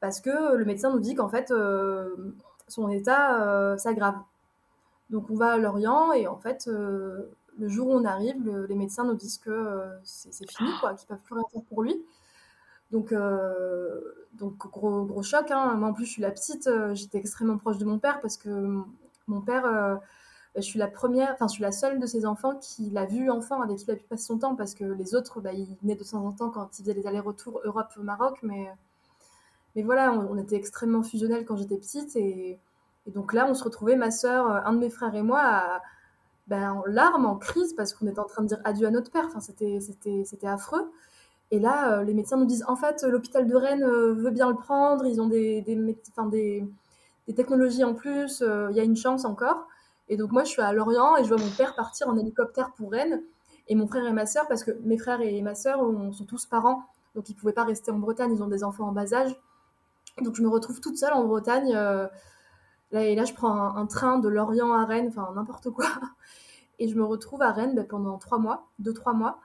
[SPEAKER 2] parce que le médecin nous dit qu'en fait, euh, son état euh, s'aggrave. Donc, on va à Lorient et en fait, euh, le jour où on arrive, les médecins nous disent que c'est fini, quoi, qu'ils peuvent plus rien faire pour lui. Donc, donc gros, gros choc. Hein. Moi, en plus, je suis la petite. J'étais extrêmement proche de mon père parce que mon père bah, je suis la première, enfin, je suis la seule de ses enfants qui l'a vu enfant, avec qui il a pu passer son temps, parce que les autres, bah, ils venaient de temps en temps quand ils faisaient les allers-retours Europe-Maroc, mais, mais voilà, on, était extrêmement fusionnels quand j'étais petite, et, donc là, on se retrouvait, ma soeur, un de mes frères et moi, ben, en larmes, en crise, parce qu'on était en train de dire adieu à notre père, enfin, c'était affreux. Et là, euh, les médecins nous disent, en fait, l'hôpital de Rennes euh, veut bien le prendre, ils ont des, des, technologies en plus, euh, il y a une chance encore. Et donc moi, je suis à Lorient et je vois mon père partir en hélicoptère pour Rennes et mon frère et ma sœur, parce que mes frères et ma sœur sont tous parents, donc ils ne pouvaient pas rester en Bretagne, ils ont des enfants en bas âge. Donc je me retrouve toute seule en Bretagne. Euh, là, et là, je prends un, train de Lorient à Rennes, enfin n'importe quoi. Et je me retrouve à Rennes ben, pendant trois mois, deux, trois mois,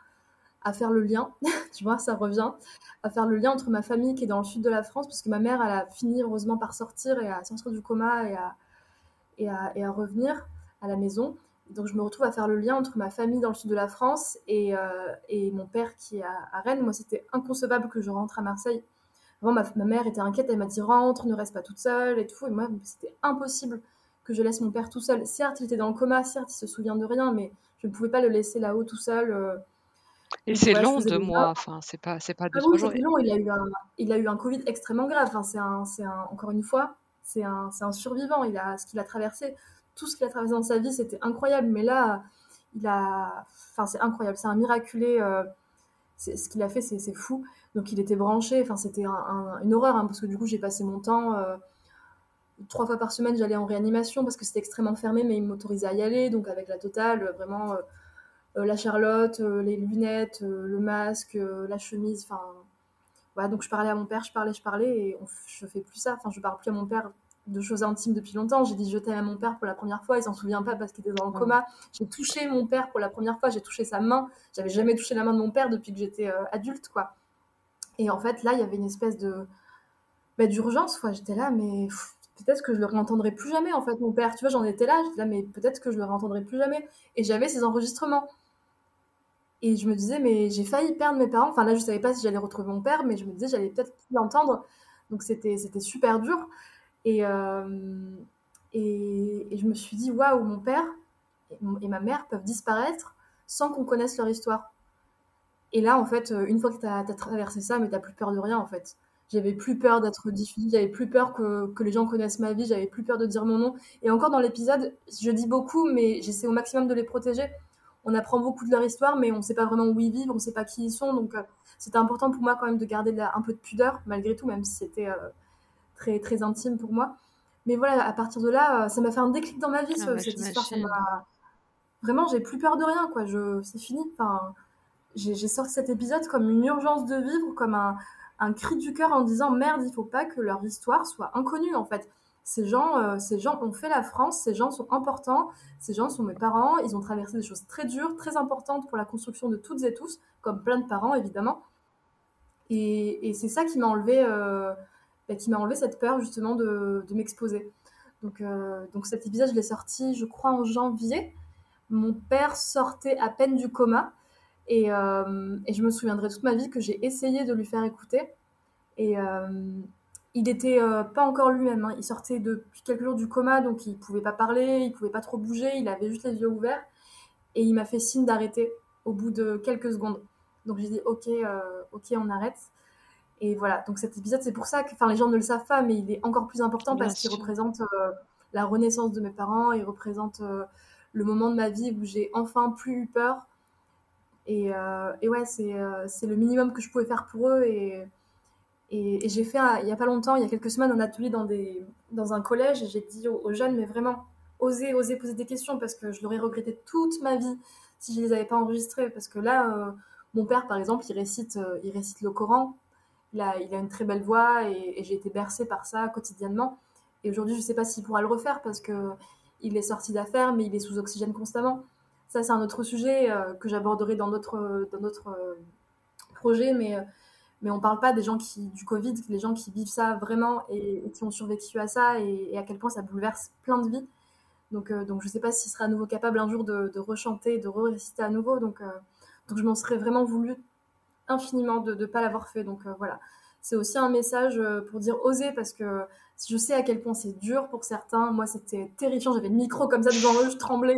[SPEAKER 2] à faire le lien, [laughs] tu vois, ça revient, à faire le lien entre ma famille qui est dans le sud de la France, parce que ma mère, elle a fini heureusement par sortir et à sortir du coma et à, et à, revenir à la maison. Donc je me retrouve à faire le lien entre ma famille dans le sud de la France et, euh, et mon père qui est à, Rennes. Moi, c'était inconcevable que je rentre à Marseille. Ma, ma mère était inquiète, elle m'a dit rentre, ne reste pas toute seule et tout. Et moi, c'était impossible que je laisse mon père tout seul. Certes, il était dans le coma, certes, il se souvient de rien, mais je ne pouvais pas le laisser là-haut tout seul. Euh.
[SPEAKER 1] Et c'est long de mois, enfin, c'est pas, c'est pas deux, ah oui, jours.
[SPEAKER 2] long, il a, eu un, il a eu un Covid extrêmement grave. Enfin, c'est un, c'est un, encore une fois, c'est un, c'est un survivant. Il a ce qu'il a traversé tout ce qu'il a traversé dans sa vie, c'était incroyable. Mais là, il a. Enfin, c'est incroyable. C'est un miraculé. Euh, ce qu'il a fait, c'est fou. Donc, il était branché. Enfin, c'était une horreur, hein, parce que du coup, j'ai passé mon temps. Euh, trois fois par semaine, j'allais en réanimation parce que c'était extrêmement fermé, mais il m'autorisait à y aller. Donc, avec la totale, vraiment, euh, la Charlotte, les lunettes, le masque, la chemise. Enfin, voilà. Donc, je parlais à mon père, je parlais, je parlais, et je fais plus ça. Enfin, je parle plus à mon père de choses intimes depuis longtemps. J'ai dit je t'aime à mon père pour la première fois, il s'en souvient pas parce qu'il était dans le coma. J'ai touché mon père pour la première fois, j'ai touché sa main. J'avais jamais touché la main de mon père depuis que j'étais euh, adulte, quoi. Et en fait, là, il y avait une espèce de bah, d'urgence, quoi. J'étais là, mais peut-être que je le réentendrai plus jamais, en fait, mon père. Tu vois, j'en étais là, j'étais là, mais peut-être que je le réentendrai plus jamais. Et j'avais ces enregistrements. Et je me disais, mais j'ai failli perdre mes parents. Enfin, là, je savais pas si j'allais retrouver mon père, mais je me disais, j'allais peut-être l'entendre. Donc, c'était super dur. Euh, et, et, je me suis dit, waouh, mon père et, ma mère peuvent disparaître sans qu'on connaisse leur histoire. Et là, en fait, une fois que tu as, traversé ça, mais tu plus peur de rien, en fait. J'avais plus peur d'être diffusée, j'avais plus peur que, que, les gens connaissent ma vie, j'avais plus peur de dire mon nom. Et encore dans l'épisode, je dis beaucoup, mais j'essaie au maximum de les protéger. On apprend beaucoup de leur histoire, mais on ne sait pas vraiment où ils vivent, on ne sait pas qui ils sont. Donc, euh, c'était important pour moi quand même de garder un peu de pudeur, malgré tout, même si c'était euh, très, très intime pour moi. Mais voilà, à partir de là, euh, ça m'a fait un déclic dans ma vie, ah cette histoire. Vraiment, j'ai plus peur de rien, quoi. Je... C'est fini. Enfin, j'ai sorti cet épisode comme une urgence de vivre, comme un, un cri du cœur en disant merde, il faut pas que leur histoire soit inconnue, en fait. Ces gens, euh, ces gens ont fait la France, ces gens sont importants, ces gens sont mes parents, ils ont traversé des choses très dures, très importantes pour la construction de toutes et tous, comme plein de parents, évidemment. Et, c'est ça qui m'a enlevé. Euh, bah, qui m'a enlevé cette peur justement de, m'exposer. Donc, euh, donc cet épisode, je l'ai sorti, je crois, en janvier. Mon père sortait à peine du coma. Et, je me souviendrai toute ma vie que j'ai essayé de lui faire écouter. Euh, il n'était pas encore lui-même. Hein. Il sortait depuis quelques jours du coma, donc il pouvait pas parler, il pouvait pas trop bouger, il avait juste les yeux ouverts. Et il m'a fait signe d'arrêter au bout de quelques secondes. Donc j'ai dit ok, ok, on arrête. Et voilà, donc cet épisode, c'est pour ça que, enfin, les gens ne le savent pas, mais il est encore plus important parce qu'il représente euh, la renaissance de mes parents, il représente euh, le moment de ma vie où j'ai enfin plus eu peur. Et, euh, et ouais, c'est le minimum que je pouvais faire pour eux. Et, et, j'ai fait, il n'y a pas longtemps, il y a quelques semaines, un atelier dans, un collège et j'ai dit aux, jeunes, mais vraiment, osez, osez poser des questions parce que je l'aurais regretté toute ma vie si je ne les avais pas enregistrées. Parce que là, mon père, par exemple, il récite, il récite le Coran il a, une très belle voix et, j'ai été bercée par ça quotidiennement. Et aujourd'hui, je ne sais pas s'il pourra le refaire parce que il est sorti d'affaires, mais il est sous oxygène constamment. Ça, c'est un autre sujet euh, que j'aborderai dans notre, dans notre euh, projet, mais, mais on ne parle pas des gens qui, du Covid, les gens qui vivent ça vraiment et, qui ont survécu à ça et, à quel point ça bouleverse plein de vies. Donc, euh, donc je ne sais pas s'il sera à nouveau capable un jour de, de rechanter, de re-réciter à nouveau. Donc, donc je m'en serais vraiment voulu infiniment de ne pas l'avoir fait. Donc euh, voilà, c'est aussi un message pour dire oser parce que je sais à quel point c'est dur pour certains. Moi, c'était terrifiant. J'avais le micro comme ça devant eux, je tremblais.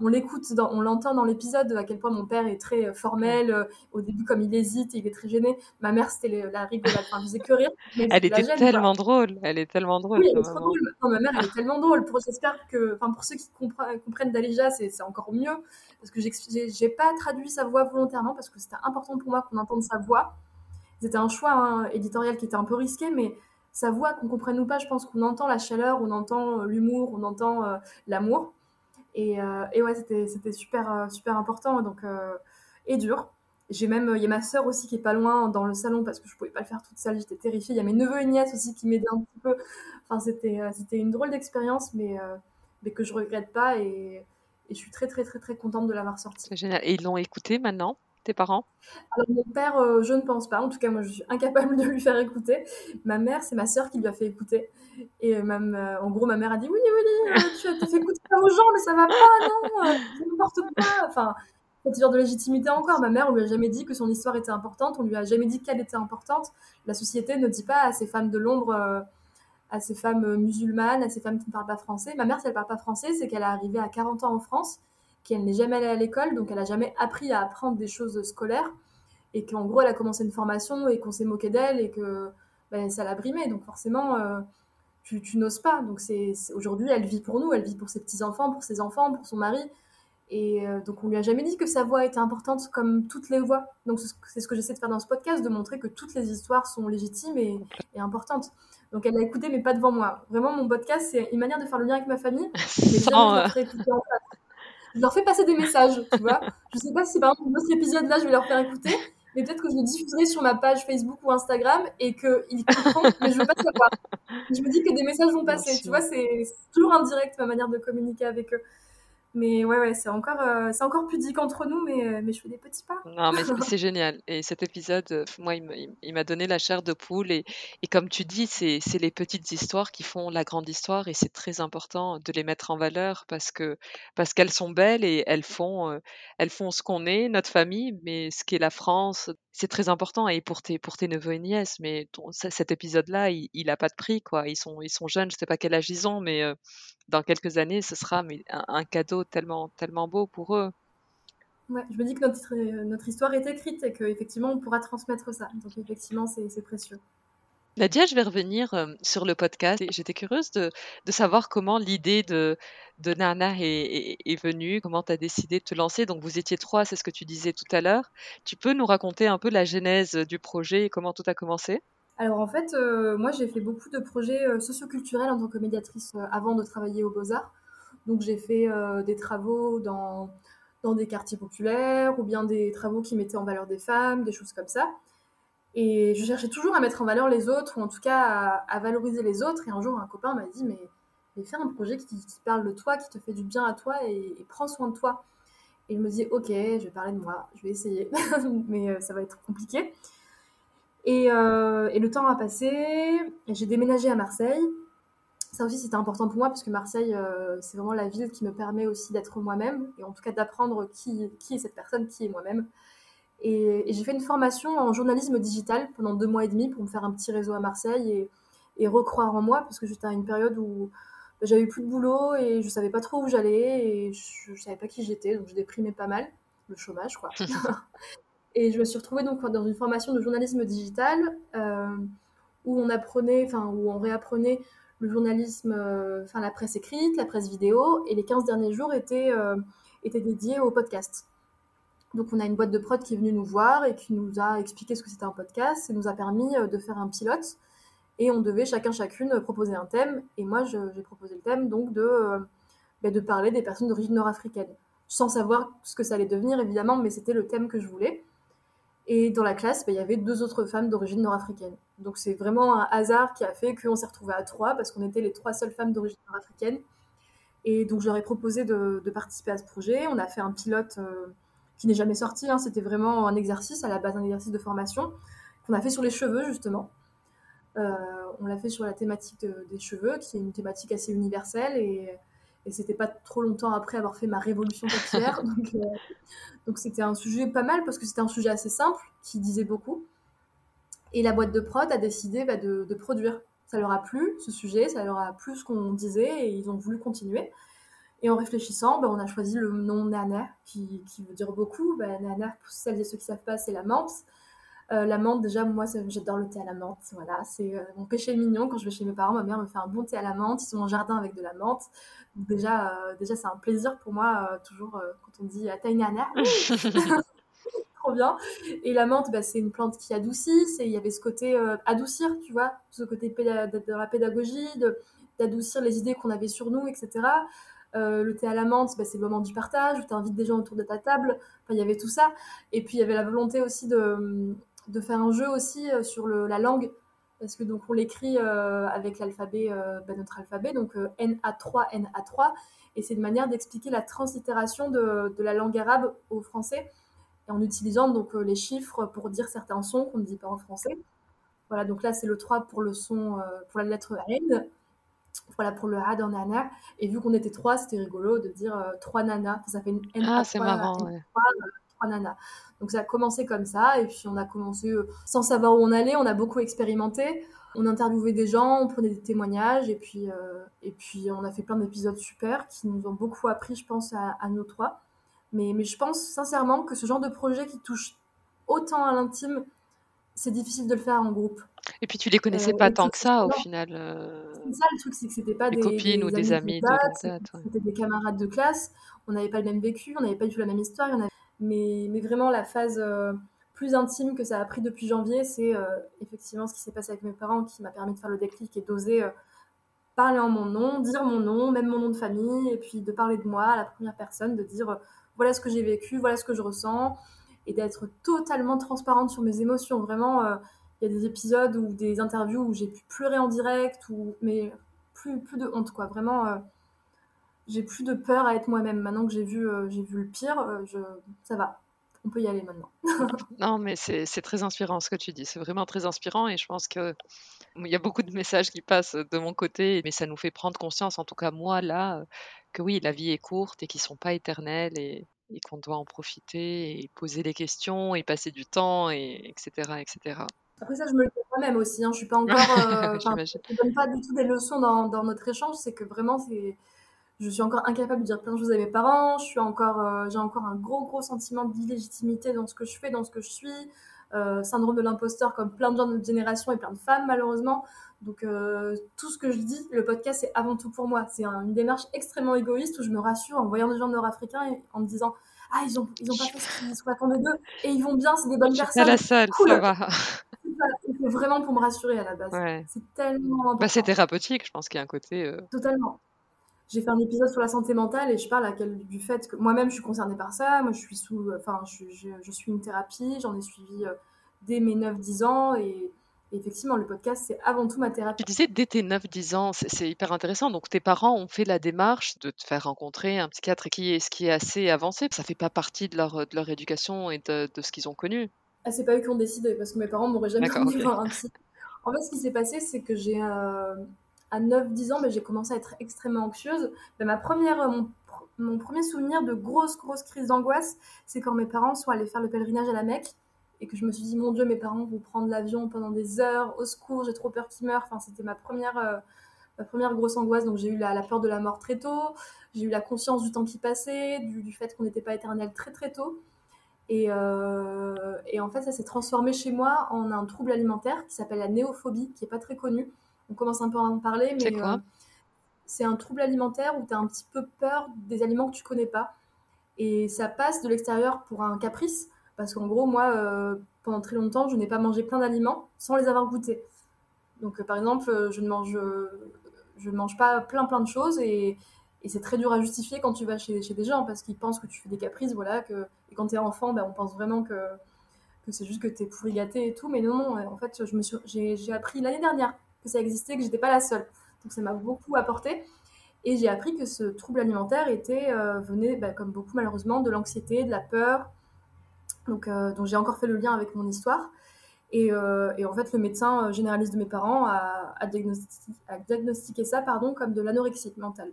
[SPEAKER 2] On l'écoute, on l'entend dans l'épisode à quel point mon père est très formel. Au début, comme il hésite, il est très gêné. Ma mère, c'était la rigolade. Enfin, je faisait que rire.
[SPEAKER 1] Elle était tellement drôle. Elle est tellement drôle.
[SPEAKER 2] Oui, elle est trop drôle. ma mère, elle est tellement drôle. J'espère que, enfin, pour ceux qui comprennent Dalija, c'est encore mieux parce que j'ai pas traduit sa voix volontairement parce que c'était important pour moi qu'on entende sa voix. C'était un choix hein, éditorial qui était un peu risqué, mais sa voix, qu'on comprenne ou pas, je pense qu'on entend la chaleur, on entend euh, l'humour, on entend euh, l'amour. Et, euh, et, ouais, c'était super, super important donc, et dur. J'ai même, il y a ma sœur aussi qui est pas loin dans le salon parce que je pouvais pas le faire toute seule, j'étais terrifiée. Il y a mes neveux et nièces aussi qui m'aidaient un petit peu. Enfin, c'était, une drôle d'expérience, mais, mais que je regrette pas et, je suis très, très, très, très contente de l'avoir sorti.
[SPEAKER 1] C'est génial. Et ils l'ont écouté maintenant? Tes parents?
[SPEAKER 2] Alors mon père, euh, je ne pense pas. En tout cas, moi, je suis incapable [laughs] de lui faire écouter. Ma mère, c'est ma sœur qui lui a fait écouter. Et même, euh, en gros, ma mère a dit oui, oui, euh, tu as fait écouter aux gens, mais ça va pas, non, ça ne porte pas. Enfin, cette genre de légitimité encore. Ma mère, on lui a jamais dit que son histoire était importante. On lui a jamais dit qu'elle était importante. La société ne dit pas à ces femmes de l'ombre. à ces femmes musulmanes, à ces femmes qui ne parlent pas français. Ma mère, si elle ne parle pas français, c'est qu'elle est arrivée à 40 ans en France qu'elle n'est jamais allée à l'école, donc elle n'a jamais appris à apprendre des choses scolaires, et qu'en gros, elle a commencé une formation et qu'on s'est moqué d'elle et que ben, ça l'a brimée. Donc forcément, euh, tu, n'oses pas. Donc c'est aujourd'hui, elle vit pour nous, elle vit pour ses petits-enfants, pour ses enfants, pour son mari. Et euh, donc on lui a jamais dit que sa voix était importante comme toutes les voix. Donc c'est ce que j'essaie de faire dans ce podcast, de montrer que toutes les histoires sont légitimes et, importantes. Donc elle l'a écouté, mais pas devant moi. Vraiment, mon podcast, c'est une manière de faire le lien avec ma famille. [laughs] Mais jamais je leur fais passer des messages, tu vois. Je sais pas si par exemple, dans cet épisode-là, je vais leur faire écouter, mais peut-être que je le diffuserai sur ma page Facebook ou Instagram et qu'ils comprendront, mais je veux pas savoir. Je me dis que des messages vont passer, tu vois, c'est toujours indirect ma manière de communiquer avec eux. Mais ouais, ouais, c'est encore, euh, c'est encore pudique entre nous, mais, euh, mais je fais des petits pas.
[SPEAKER 1] Non, mais [laughs] c'est génial. Et cet épisode, euh, moi, il m'a donné la chair de poule. Et, et comme tu dis, c'est les petites histoires qui font la grande histoire. Et c'est très important de les mettre en valeur parce que parce qu'elles sont belles et elles font, elles font ce qu'on est, notre famille, mais ce qu'est la France, c'est très important. Et pour tes, pour tes neveux et nièces, mais cet épisode-là, il, il a pas de prix, quoi. Ils sont, ils sont jeunes, je sais pas quel âge ils ont, mais dans quelques années, ce sera un, cadeau tellement, tellement beau pour eux.
[SPEAKER 2] Ouais, je me dis que notre, notre histoire est écrite et qu'effectivement, on pourra transmettre ça. Donc, effectivement, c'est précieux.
[SPEAKER 1] Nadia, je vais revenir euh, sur le podcast. J'étais curieuse de, savoir comment l'idée de, Nana est, venue, comment tu as décidé de te lancer. Donc, vous étiez trois, c'est ce que tu disais tout à l'heure. Tu peux nous raconter un peu la genèse du projet et comment tout a commencé?
[SPEAKER 2] Alors en fait, euh, moi j'ai fait beaucoup de projets euh, socioculturels en tant que médiatrice avant de travailler aux Beaux-Arts. Donc j'ai fait des travaux dans des quartiers populaires ou bien des travaux qui mettaient en valeur des femmes, des choses comme ça. Et je cherchais toujours à mettre en valeur les autres, ou en tout cas à, valoriser les autres. Et un jour, un copain m'a dit, mais, mais fais un projet qui, parle de toi, qui te fait du bien à toi et, et prends soin de toi. Et je me dis, ok, je vais parler de moi, je vais essayer, [laughs] mais ça va être compliqué. Euh, et, le temps a passé, j'ai déménagé à Marseille. Ça aussi, c'était important pour moi parce que Marseille, euh, c'est vraiment la ville qui me permet aussi d'être moi-même et en tout cas d'apprendre qui est cette personne, qui est moi-même. Et, j'ai fait une formation en journalisme digital pendant deux mois et demi pour me faire un petit réseau à Marseille et, et recroire en moi parce que j'étais à une période où bah, j'avais plus de boulot et je savais pas trop où j'allais et je, ne savais pas qui j'étais donc je déprimais pas mal le chômage quoi [laughs] Et je me suis retrouvée donc dans une formation de journalisme digital euh, où on apprenait, enfin où on réapprenait le journalisme, euh, enfin la presse écrite, la presse vidéo, et les 15 derniers jours étaient, euh, étaient dédiés au podcast. Donc on a une boîte de prod qui est venue nous voir et qui nous a expliqué ce que c'était un podcast et nous a permis de faire un pilote. Et on devait chacun chacune proposer un thème. Et moi j'ai proposé le thème de, ben, de parler des personnes d'origine nord-africaine. Sans savoir ce que ça allait devenir évidemment, mais c'était le thème que je voulais. Et dans la classe, bah, il y avait deux autres femmes d'origine nord-africaine. Donc c'est vraiment un hasard qui a fait qu'on s'est retrouvés à trois parce qu'on était les trois seules femmes d'origine nord-africaine. Et donc je leur ai proposé de, participer à ce projet. On a fait un pilote euh, qui n'est jamais sorti. Hein. C'était vraiment un exercice, à la base un exercice de formation qu'on a fait sur les cheveux justement. Euh, on l'a fait sur la thématique des cheveux, qui est une thématique assez universelle et et c'était pas trop longtemps après avoir fait ma révolution capillaire. [laughs] donc, euh, donc c'était un sujet pas mal parce que c'était un sujet assez simple qui disait beaucoup. Et la boîte de prod a décidé bah, de, de, produire. Ça leur a plu, ce sujet, ça leur a plu ce qu'on disait, et ils ont voulu continuer. Et en réfléchissant, bah, on a choisi le nom Nana, qui, qui veut dire beaucoup. Bah, Nana, pour celles et ceux qui ne savent pas, c'est la menthe. Euh, la menthe, déjà, moi, j'adore le thé à la menthe. Voilà, c'est euh, mon péché mignon. Quand je vais chez mes parents, ma mère me fait un bon thé à la menthe. Ils sont en jardin avec de la menthe. déjà, euh, déjà c'est un plaisir pour moi, toujours, quand on dit « nana [laughs] [laughs] trop bien. Et la menthe, bah, c'est une plante qui adoucit. Il y avait ce côté adoucir, tu vois, ce côté de la pédagogie, d'adoucir les idées qu'on avait sur nous, etc. le thé à la menthe, bah, c'est le moment du partage, où tu invites des gens autour de ta table. Il y avait tout ça. Et puis, il y avait la volonté aussi de, de faire un jeu aussi euh, sur la langue, parce que donc on l'écrit euh, avec l'alphabet, euh, bah, notre alphabet, donc NA3, NA3, et c'est une manière d'expliquer la translittération de, de, la langue arabe au français, et en utilisant donc les chiffres pour dire certains sons qu'on ne dit pas en français. Voilà, donc là c'est le 3 pour le son, pour la lettre N, voilà pour le A dans nana. Et vu qu'on était trois, c'était rigolo de dire trois nana. Ça fait une
[SPEAKER 1] N ah, c'est marrant, ouais.
[SPEAKER 2] trois nana. Donc ça a commencé comme ça, et puis on a commencé euh, sans savoir où on allait, on a beaucoup expérimenté. On interviewait des gens, on prenait des témoignages, et puis, euh, et puis on a fait plein d'épisodes super qui nous ont beaucoup appris, je pense, à, à nous trois. Mais, mais je pense sincèrement que ce genre de projet qui touche autant à l'intime, c'est difficile de le faire en groupe.
[SPEAKER 1] Et puis tu les connaissais euh, pas tant que ça au final.
[SPEAKER 2] C'est ça le truc, c'est que c'était pas
[SPEAKER 1] des, copines ou des amis,
[SPEAKER 2] c'était des camarades de classe. On n'avait pas le même vécu, on n'avait pas du tout la même histoire. Avait mais, mais vraiment, la phase euh, plus intime que ça a pris depuis janvier, c'est euh, effectivement ce qui s'est passé avec mes parents qui m'a permis de faire le déclic et d'oser euh, parler en mon nom, dire mon nom, même mon nom de famille, et puis de parler de moi à la première personne, de dire voilà ce que j'ai vécu, voilà ce que je ressens, et d'être totalement transparente sur mes émotions. Vraiment, y a des épisodes ou des interviews où j'ai pu pleurer en direct, ou, mais plus, plus de honte, quoi. Vraiment, j'ai plus de peur à être moi-même. Maintenant que j'ai vu, euh, vu le pire, euh, ça va. On peut y aller maintenant. [laughs]
[SPEAKER 1] non, mais c'est très inspirant ce que tu dis. C'est vraiment très inspirant et je pense que il y a beaucoup de messages qui passent de mon côté, mais ça nous fait prendre conscience, en tout cas moi là, que oui, la vie est courte et qu'ils sont pas éternels et, et qu'on doit en profiter et poser des questions et passer du temps et etc etc.
[SPEAKER 2] Après ça, je me le dis moi-même aussi. Hein. Je suis pas [laughs] encore. Euh, je donne pas du tout des leçons dans, dans notre échange. C'est que vraiment, c'est je suis encore incapable de dire plein de choses à mes parents. Je suis encore, euh, j'ai encore un gros gros sentiment d'illégitimité dans ce que je fais, dans ce que je suis. Euh, syndrome de l'imposteur comme plein de gens de notre génération et plein de femmes malheureusement. Donc euh, tout ce que je dis, le podcast c'est avant tout pour moi. C'est une démarche extrêmement égoïste où je me rassure en voyant des gens nord-africains et en me disant ah ils ont ils ont pas fait ce qu'ils attendaient d'eux et ils vont bien, c'est des bonnes personnes.
[SPEAKER 1] la seule,
[SPEAKER 2] cool.
[SPEAKER 1] ça va.
[SPEAKER 2] C'est vraiment pour me rassurer à la base. C'est tellement.
[SPEAKER 1] Bah, c'est thérapeutique, je pense qu'il y a un côté.
[SPEAKER 2] Totalement j'ai fait un épisode sur la santé mentale et je parle à quel, du fait que moi-même je suis concernée par ça. Moi je suis sous, enfin je, je, suis une thérapie, j'en ai suivi euh, dès mes 9-10 ans et, effectivement le podcast c'est avant tout ma thérapie.
[SPEAKER 1] Tu disais dès tes 9-10 ans, c'est hyper intéressant. Donc tes parents ont fait la démarche de te faire rencontrer un psychiatre qui est, ce qui est assez avancé. Ça fait pas partie de leur, de leur éducation et de, de ce qu'ils ont connu.
[SPEAKER 2] Ah, c'est pas eux qui ont décidé parce que mes parents m'auraient jamais conduit voir un psy. En fait, ce qui s'est passé, c'est que j'ai euh, à 9-10 ans, ben, j'ai commencé à être extrêmement anxieuse. Ben, ma première, euh, mon, premier souvenir de grosse, grosse crise d'angoisse, c'est quand mes parents sont allés faire le pèlerinage à la Mecque et que je me suis dit, mon Dieu, mes parents vont prendre l'avion pendant des heures, au secours, j'ai trop peur qu'ils meurent. Enfin, c'était ma première, euh, ma première grosse angoisse. Donc, j'ai eu la, peur de la mort très tôt, j'ai eu la conscience du temps qui passait, du, fait qu'on n'était pas éternel très, très tôt. Et, euh, et en fait, ça s'est transformé chez moi en un trouble alimentaire qui s'appelle la néophobie, qui n'est pas très connu on commence un peu à en parler, mais euh, c'est un trouble alimentaire où tu as un petit peu peur des aliments que tu connais pas. Et ça passe de l'extérieur pour un caprice, parce qu'en gros, moi, euh, pendant très longtemps, je n'ai pas mangé plein d'aliments sans les avoir goûtés. Donc, par exemple, je ne mange, je ne mange pas plein plein de choses et, et c'est très dur à justifier quand tu vas chez, des gens parce qu'ils pensent que tu fais des caprices, voilà. Et quand tu es enfant, ben, on pense vraiment que, c'est juste que tu es pourri gâté et tout. Mais non, en fait, j'ai appris l'année dernière que ça existait, que j'étais pas la seule. Donc ça m'a beaucoup apporté. Et j'ai appris que ce trouble alimentaire euh, venait, bah, comme beaucoup malheureusement, de l'anxiété, de la peur. Donc, euh, donc j'ai encore fait le lien avec mon histoire. Et, euh, en fait, le médecin généraliste de mes parents a, diagnostiqué, ça comme de l'anorexie mentale.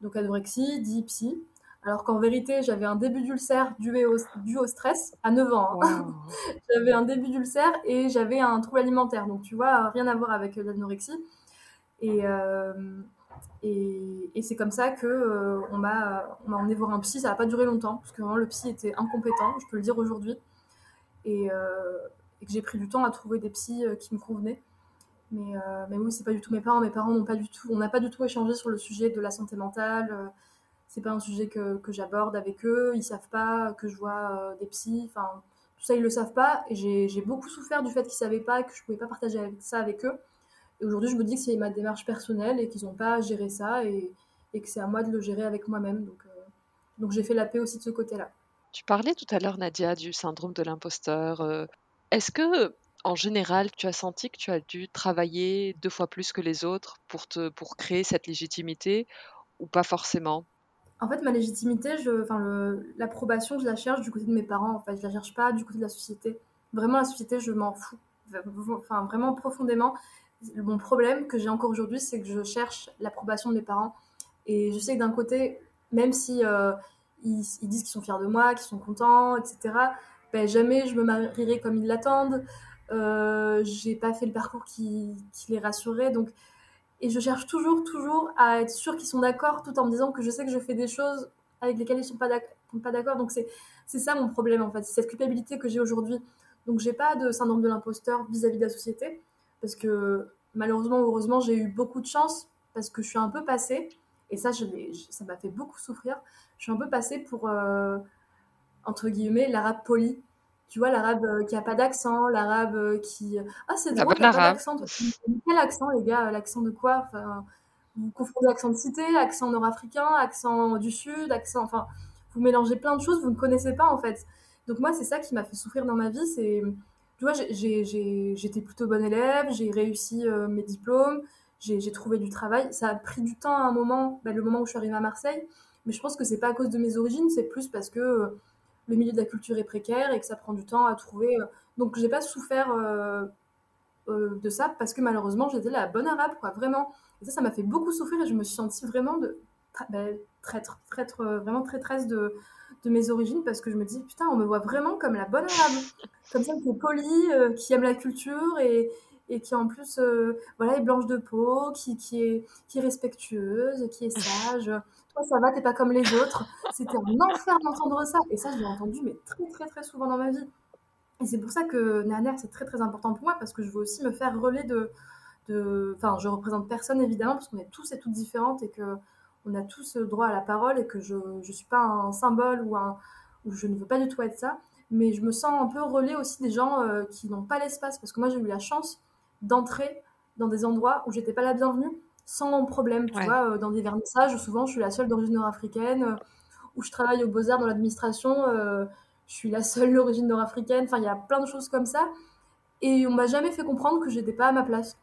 [SPEAKER 2] Donc anorexie dit psy. Alors qu'en vérité, j'avais un début d'ulcère dû au, dû au stress à 9 ans. hein. [laughs] j'avais un début d'ulcère et j'avais un trouble alimentaire. Donc, tu vois, rien à voir avec l'anorexie. Et, euh, et, et c'est comme ça que euh, on m'a emmené voir un psy. Ça n'a pas duré longtemps parce que vraiment le psy était incompétent, je peux le dire aujourd'hui. Et, euh, et que j'ai pris du temps à trouver des psys euh, qui me convenaient. Mais, euh, mais oui, c'est pas du tout mes parents. Mes parents n'ont pas du tout, on n'a pas du tout échangé sur le sujet de la santé mentale. Euh, c'est pas un sujet que, que j'aborde avec eux. Ils savent pas que je vois euh, des psys. Enfin, tout ça, ils le savent pas. Et j'ai beaucoup souffert du fait qu'ils savaient pas, que je pouvais pas partager ça avec eux. Et aujourd'hui, je me dis que c'est ma démarche personnelle et qu'ils n'ont pas géré ça et, et que c'est à moi de le gérer avec moi-même. Donc, euh, donc j'ai fait la paix aussi de ce côté-là.
[SPEAKER 1] Tu parlais tout à l'heure, Nadia, du syndrome de l'imposteur. Est-ce que, en général, tu as senti que tu as dû travailler deux fois plus que les autres pour te, pour créer cette légitimité ou pas forcément?
[SPEAKER 2] En fait, ma légitimité, l'approbation, je la cherche du côté de mes parents. En fait, je la cherche pas du côté de la société. Vraiment, la société, je m'en fous. Enfin, vraiment profondément. Mon problème que j'ai encore aujourd'hui, c'est que je cherche l'approbation de mes parents. Et je sais que d'un côté, même si euh, ils disent qu'ils sont fiers de moi, qu'ils sont contents, etc., ben, jamais je me marierai comme ils l'attendent. Euh, j'ai pas fait le parcours qui, les rassurait. Donc, et je cherche toujours, toujours à être sûre qu'ils sont d'accord, tout en me disant que je sais que je fais des choses avec lesquelles ils d'ac- sont pas d'accord. Donc c'est ça mon problème en fait, c'est cette culpabilité que j'ai aujourd'hui. Donc j'ai pas de syndrome de l'imposteur vis-à-vis de la société, parce que malheureusement, heureusement, j'ai eu beaucoup de chance, parce que je suis un peu passée, et ça, ça m'a fait beaucoup souffrir, je suis un peu passée pour, euh, entre guillemets, l'arabe poli. Tu vois, l'arabe euh, qui a pas d'accent, l'arabe euh, qui... Ah, c'est
[SPEAKER 1] La
[SPEAKER 2] drôle,
[SPEAKER 1] bonne
[SPEAKER 2] t'as pas d'accent. Quel accent, les gars L'accent de quoi? Enfin, Vous confondez accent de cité, accent nord-africain, accent du sud, accent... Enfin, vous mélangez plein de choses, vous ne connaissez pas, en fait. Donc moi, c'est ça qui m'a fait souffrir dans ma vie, c'est... Tu vois, j'étais plutôt bonne élève, j'ai réussi euh, mes diplômes, j'ai trouvé du travail. Ça a pris du temps à un moment, bah, le moment où je suis arrivée à Marseille, mais je pense que c'est pas à cause de mes origines, c'est plus parce que euh, le milieu de la culture est précaire et que ça prend du temps à trouver. euh. Donc j'ai pas souffert euh, euh, de ça parce que malheureusement j'étais la bonne arabe, quoi, vraiment. Ça, ça m'a fait beaucoup souffrir et je me suis sentie vraiment de ben, traître, traître, vraiment traîtresse de, de mes origines parce que je me dis putain, on me voit vraiment comme la bonne arabe, comme celle qui est polie, qui aime la culture et, et qui en plus euh, voilà, est blanche de peau, qui, qui, est, qui est respectueuse, qui est sage. [laughs] Toi, ça va, t'es pas comme les autres. C'était un enfer d'entendre ça. Et ça, je l'ai entendu mais très très très souvent dans ma vie. Et c'est pour ça que Naner, c'est très très important pour moi parce que je veux aussi me faire relais de. de... Enfin, je représente personne évidemment parce qu'on est tous et toutes différentes et que on a tous le droit à la parole et que je ne suis pas un symbole ou, un, ou je ne veux pas du tout être ça. Mais je me sens un peu relais aussi des gens euh, qui n'ont pas l'espace parce que moi j'ai eu la chance d'entrer dans des endroits où j'étais pas la bienvenue sans problème. Tu
[SPEAKER 1] Ouais.
[SPEAKER 2] vois, euh, dans des vernissages, souvent je suis la seule d'origine nord-africaine, euh, où je travaille aux Beaux-Arts dans l'administration, euh, je suis la seule d'origine nord-africaine. Enfin, il y a plein de choses comme ça. Et on m'a jamais fait comprendre que j'étais pas à ma place.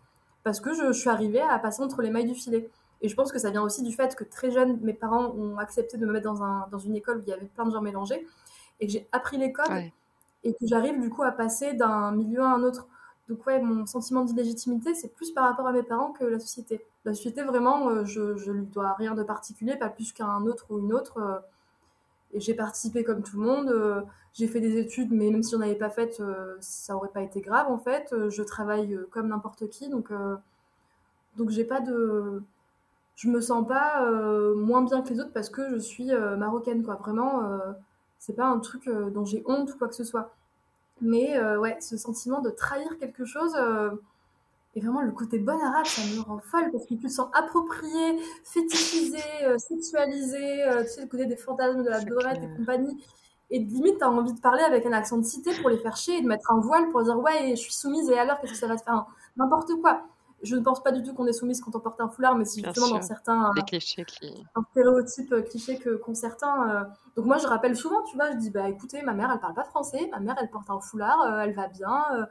[SPEAKER 2] Parce que je, je suis arrivée à passer entre les mailles du filet. Et je pense que ça vient aussi du fait que très jeune, mes parents ont accepté de me mettre dans, un, dans une école où il y avait plein de gens mélangés. Et que j'ai appris les codes
[SPEAKER 1] Ouais.
[SPEAKER 2] et que j'arrive du coup à passer d'un milieu à un autre. Donc ouais, mon sentiment d'illégitimité, c'est plus par rapport à mes parents que la société. La société, vraiment, euh, je, je lui dois rien de particulier, pas plus qu'à un autre ou une autre. euh, et j'ai participé comme tout le monde. euh, j'ai fait des études, mais même si j'en avais pas fait, ça aurait pas été grave en fait. Je travaille comme n'importe qui, donc donc j'ai pas de, je me sens pas moins bien que les autres parce que je suis marocaine quoi. Vraiment, c'est pas un truc dont j'ai honte ou quoi que ce soit. Mais euh, ouais, ce sentiment de trahir quelque chose. euh, et vraiment, le côté bon arabe, ça me rend folle parce que tu te sens approprié, fétichisé, euh, sexualisé, euh, tu sais, le côté des fantasmes de la beurette et compagnie. Et limite, t'as envie de parler avec un accent de cité pour les faire chier et de mettre un voile pour dire ouais, je suis soumise et alors qu'est-ce que ça va te faire? N'importe quoi. Je ne pense pas du tout qu'on est soumise quand on porte un foulard, mais c'est justement dans certains
[SPEAKER 1] Les clichés qui.
[SPEAKER 2] un stéréotype euh, cliché que qu'ont certains. euh. Donc moi, je rappelle souvent, tu vois, je dis bah écoutez, ma mère, elle parle pas français, ma mère, elle porte un foulard, euh, elle va bien. euh,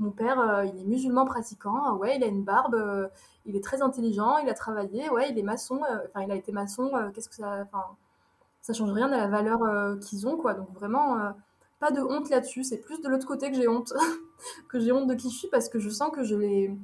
[SPEAKER 2] mon père, il est musulman pratiquant, ouais, il a une barbe, il est très intelligent, il a travaillé, ouais, il est maçon, enfin, il a été maçon, qu'est-ce que ça. Enfin, ça change rien à la valeur qu'ils ont, quoi. Donc vraiment, pas de honte là-dessus. C'est plus de l'autre côté que j'ai honte, [laughs] que j'ai honte de qui je suis parce que je sens que je les,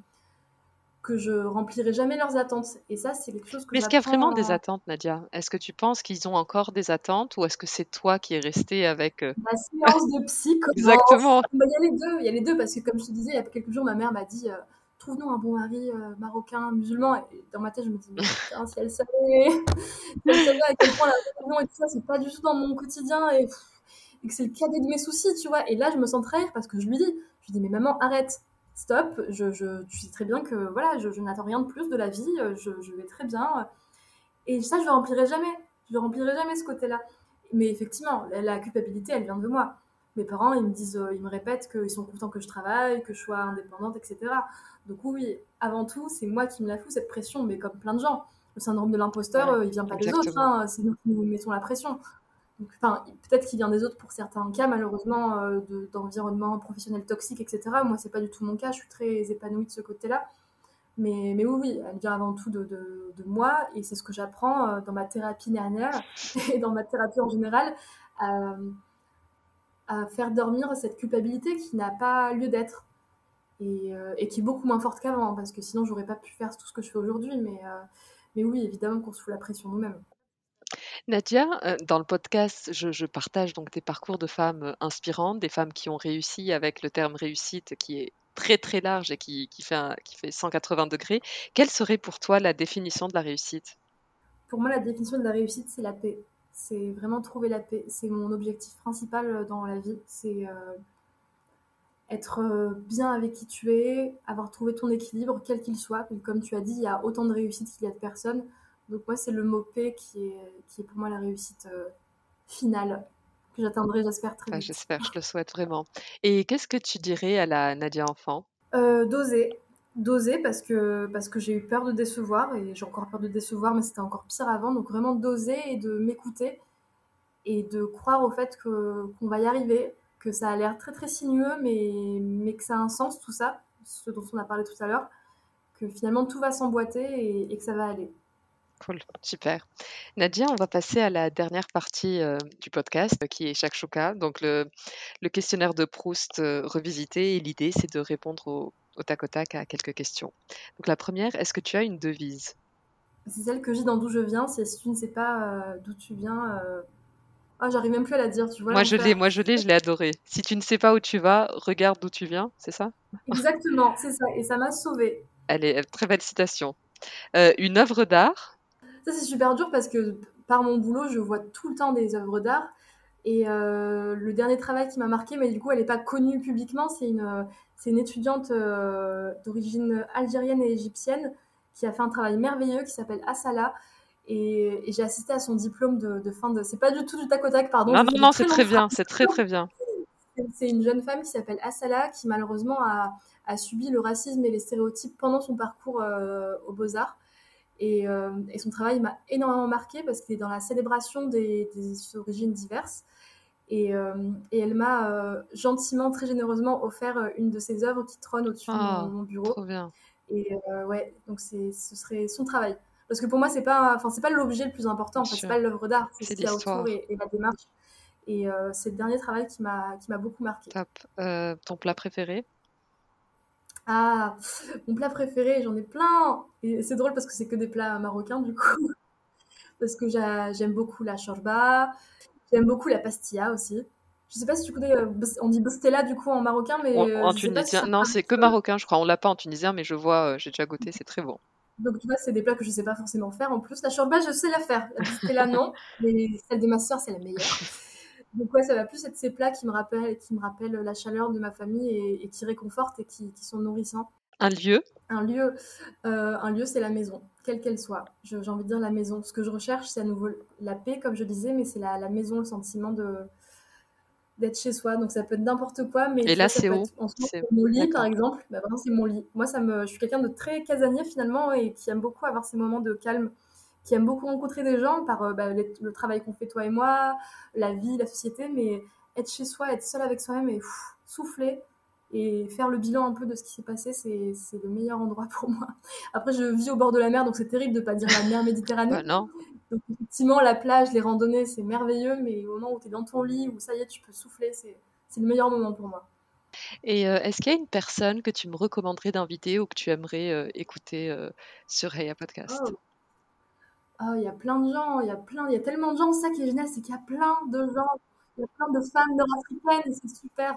[SPEAKER 2] que je remplirai jamais leurs attentes. Et ça, c'est quelque chose que
[SPEAKER 1] Mais est-ce qu'il y a vraiment des attentes, Nadia? Est-ce que tu penses qu'ils ont encore des attentes ou est-ce que c'est toi qui es restée avec, heu
[SPEAKER 2] Ma séance de psy commence.
[SPEAKER 1] Exactement.
[SPEAKER 2] Bah, il y a les 2, il y a les 2 parce que comme je te disais, il y a quelques jours, ma mère m'a dit, heu: «Trouve-nous un bon mari, heu, marocain, musulman» et dans ma tête, je me dis: «Mais putain, si elle savait [laughs] si elle savait à quel point la religion et tout ça, c'est pas du tout dans mon quotidien et et que c'est le cadet de mes soucis», tu vois? Et là, je me sens trahir parce que je lui dis, je lui dis: «Mais maman, arrête, stop, je je tu sais très bien que voilà, je je n'attends rien de plus de la vie, heu, je je vais très bien, heu» et ça, je le remplirai jamais. Je le remplirai jamais ce côté-là. Mais effectivement, la la culpabilité, elle vient de moi. Mes parents, ils me disent, heu, ils me répètent qu'ils sont contents que je travaille, que je sois indépendante et cetera. Donc oui, avant tout, c'est moi qui me la fous cette pression, mais comme plein de gens. Le syndrome de l'imposteur,
[SPEAKER 1] Ouais,
[SPEAKER 2] il vient pas des autres, hein, c'est nous qui nous mettons la pression. Peut-être qu'il vient des autres pour certains cas malheureusement, heu, de d'environnement professionnel toxique et cetera. Moi, c'est pas du tout mon cas, je suis très épanouie de ce côté-là. Mais mais oui, oui, elle vient avant tout de de de moi et c'est ce que j'apprends, heu, dans ma thérapie nervnaire [laughs] et dans ma thérapie en général, hem, à faire dormir cette culpabilité qui n'a pas lieu d'être et heu et qui est beaucoup moins forte qu'avant parce que sinon j'aurais pas pu faire tout ce que je fais aujourd'hui mais mais oui, évidemment qu'on se fout la pression nous-mêmes.
[SPEAKER 1] Nadia, heu, dans le podcast, je partage donc des parcours de femmes, heu, inspirantes, des femmes qui ont réussi avec le terme réussite qui est très, très large et qui fait qui fait 180°. Quelle serait pour toi la définition de la réussite?
[SPEAKER 2] Pour moi, la définition de la réussite, c'est la paix. C'est vraiment trouver la paix. C'est mon objectif principal, heu, dans la vie. C'est, être, bien avec qui tu es, avoir trouvé ton équilibre, quel qu'il soit. Comme tu as dit, il y a autant de réussite qu'il y a de personnes. Donc moi, c'est le mot paix qui est qui est pour moi la réussite, heu, finale, que j'atteindrai, j'espère, très
[SPEAKER 1] Bah,
[SPEAKER 2] vite.
[SPEAKER 1] j'espère, je le souhaite vraiment. Et qu'est-ce que tu dirais à la Nadia enfant?
[SPEAKER 2] Heu, d'oser. D'oser parce que parce que j'ai eu peur de décevoir et j'ai encore peur de décevoir, mais c'était encore pire avant. Donc vraiment d'oser et de m'écouter et de croire au fait que qu'on va y arriver, que ça a l'air très, très sinueux, mais mais que ça a un sens tout ça, ce dont on a parlé tout à l'heure, que finalement tout va s'emboîter et et que ça va aller.
[SPEAKER 1] Cool, super. Nadia, on va passer à la dernière partie, heu, du podcast, euh, qui est Shakshuka, donc le le questionnaire de Proust, heu, revisité et l'idée, c'est de répondre au au tac au tac à quelques questions. Donc la première, est-ce que tu as une devise?
[SPEAKER 2] C'est celle que j'ai dans D'où je viens, c'est si tu ne sais pas, heu, d'où tu viens, ah j'arrive même plus à la dire, tu vois
[SPEAKER 1] Moi je l'ai, moi je l'ai, je l'ai adorée. Si tu ne sais pas où tu vas, regarde d'où tu viens, c'est ça?
[SPEAKER 2] Exactement, c'est ça et ça m'a sauvée.
[SPEAKER 1] Elle est très belle citation. Une œuvre d'art?
[SPEAKER 2] Ça, c'est super dur parce que par mon boulot, je vois tout le temps des œuvres d'art. Et euh, le dernier travail qui m'a marqué, mais du coup, elle n'est pas connue publiquement, c'est une, c'est une étudiante euh, d'origine algérienne et égyptienne qui a fait un travail merveilleux qui s'appelle Asala. Et, et j'ai assisté à son diplôme de, de fin de. C'est pas du tout du tac au tac, pardon.
[SPEAKER 1] Non, non, non, c'est très bien, c'est très, très bien.
[SPEAKER 2] C'est- C'est une jeune femme qui s'appelle Asala qui malheureusement a, a subi le racisme et les stéréotypes pendant son parcours euh, aux Beaux-Arts. Et, euh, et son travail m'a énormément marqué parce qu'il est dans la célébration des, des origines diverses. Et, euh, et elle m'a euh, gentiment, très généreusement offert une de ses œuvres qui trône au-dessus de mon, mon bureau.
[SPEAKER 1] trop bien.
[SPEAKER 2] Et ouais, donc ce serait son travail. Parce que pour moi, c'est pas, enfin, c'est pas l'objet le plus important. Enfin, c'est pas l'œuvre d'art, c'est ce qu'il y a autour et, et la démarche. Et c'est le dernier travail qui m'a, qui m'a beaucoup marqué.
[SPEAKER 1] Top. Ton plat préféré?
[SPEAKER 2] Ah, mon plat préféré, j'en ai plein. Et c'est drôle parce que c'est que des plats marocains du coup. [laughs] Parce que j'a- j'aime beaucoup la shorba, j'aime beaucoup la pastilla aussi. Je sais pas si tu connais, euh, on dit bostella du coup en marocain, mais
[SPEAKER 1] En
[SPEAKER 2] euh,
[SPEAKER 1] en
[SPEAKER 2] je sais pas si
[SPEAKER 1] tunisien?
[SPEAKER 2] ça
[SPEAKER 1] Non, c'est que marocain, je crois. On l'a pas en tunisien, mais je vois, heu, j'ai déjà goûté, c'est très bon.
[SPEAKER 2] Donc tu vois, c'est des plats que je sais pas forcément faire en plus. La shorba, je sais la faire. La bostella, non. [laughs] Mais celle de ma soeur, c'est la meilleure. Donc ouais, ça va plus être ces plats qui me rappellent, qui me rappellent la chaleur de ma famille et, et qui réconfortent et qui, qui sont nourrissants.
[SPEAKER 1] Un lieu?
[SPEAKER 2] Un lieu, euh, un lieu, c'est la maison, quelle qu'elle soit. J'ai envie de dire la maison. Ce que je recherche, c'est à nouveau la paix, comme je disais, mais c'est la, la maison, le sentiment de d'être chez soi. Donc ça peut être n'importe quoi, mais
[SPEAKER 1] Et là, c'est où? C'est
[SPEAKER 2] mon lit, par exemple. Bah, vraiment, c'est mon lit. Moi, ça me, je suis quelqu'un de très casanier finalement et qui aime beaucoup avoir ces moments de calme, qui aime beaucoup rencontrer des gens par euh, bah, les- le travail qu'on fait toi et moi, la vie, la société, mais être chez soi, être seul avec soi-même et pff, souffler et faire le bilan un peu de ce qui s'est passé, c'est c'est le meilleur endroit pour moi. Après, je vis au bord de la mer, donc c'est terrible de pas dire la mer Méditerranée.
[SPEAKER 1] Bah, non.
[SPEAKER 2] Donc effectivement, la plage, les randonnées, c'est merveilleux, mais au moment où tu es dans ton lit, où ça y est, tu peux souffler, c'est c'est le meilleur moment pour moi.
[SPEAKER 1] Et est-ce qu'il y a une personne que tu me recommanderais d'inviter ou que tu aimerais écouter sur Heya Podcast?
[SPEAKER 2] Oh. Oh. il y a plein de gens, il y a plein, il y a tellement de gens. Ça qui est génial, c'est qu'il y a plein de gens, il y a plein de femmes nord-africaines et c'est super.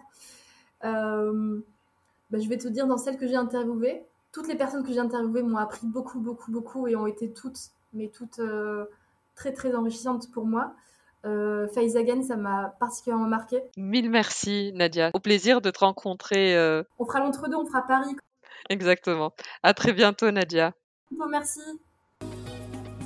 [SPEAKER 2] Bah, je vais te dire dans celles que j'ai interviewées, toutes les personnes que j'ai interviewées m'ont appris beaucoup, beaucoup, beaucoup et ont été toutes, mais toutes très, très enrichissantes pour moi. Euh, ça m'a particulièrement marqué.
[SPEAKER 1] Mille merci, Nadia. Au plaisir de te rencontrer. Euh.
[SPEAKER 2] On fera l'entre-deux, on fera Paris.
[SPEAKER 1] Exactement. À très bientôt, Nadia.
[SPEAKER 2] merci.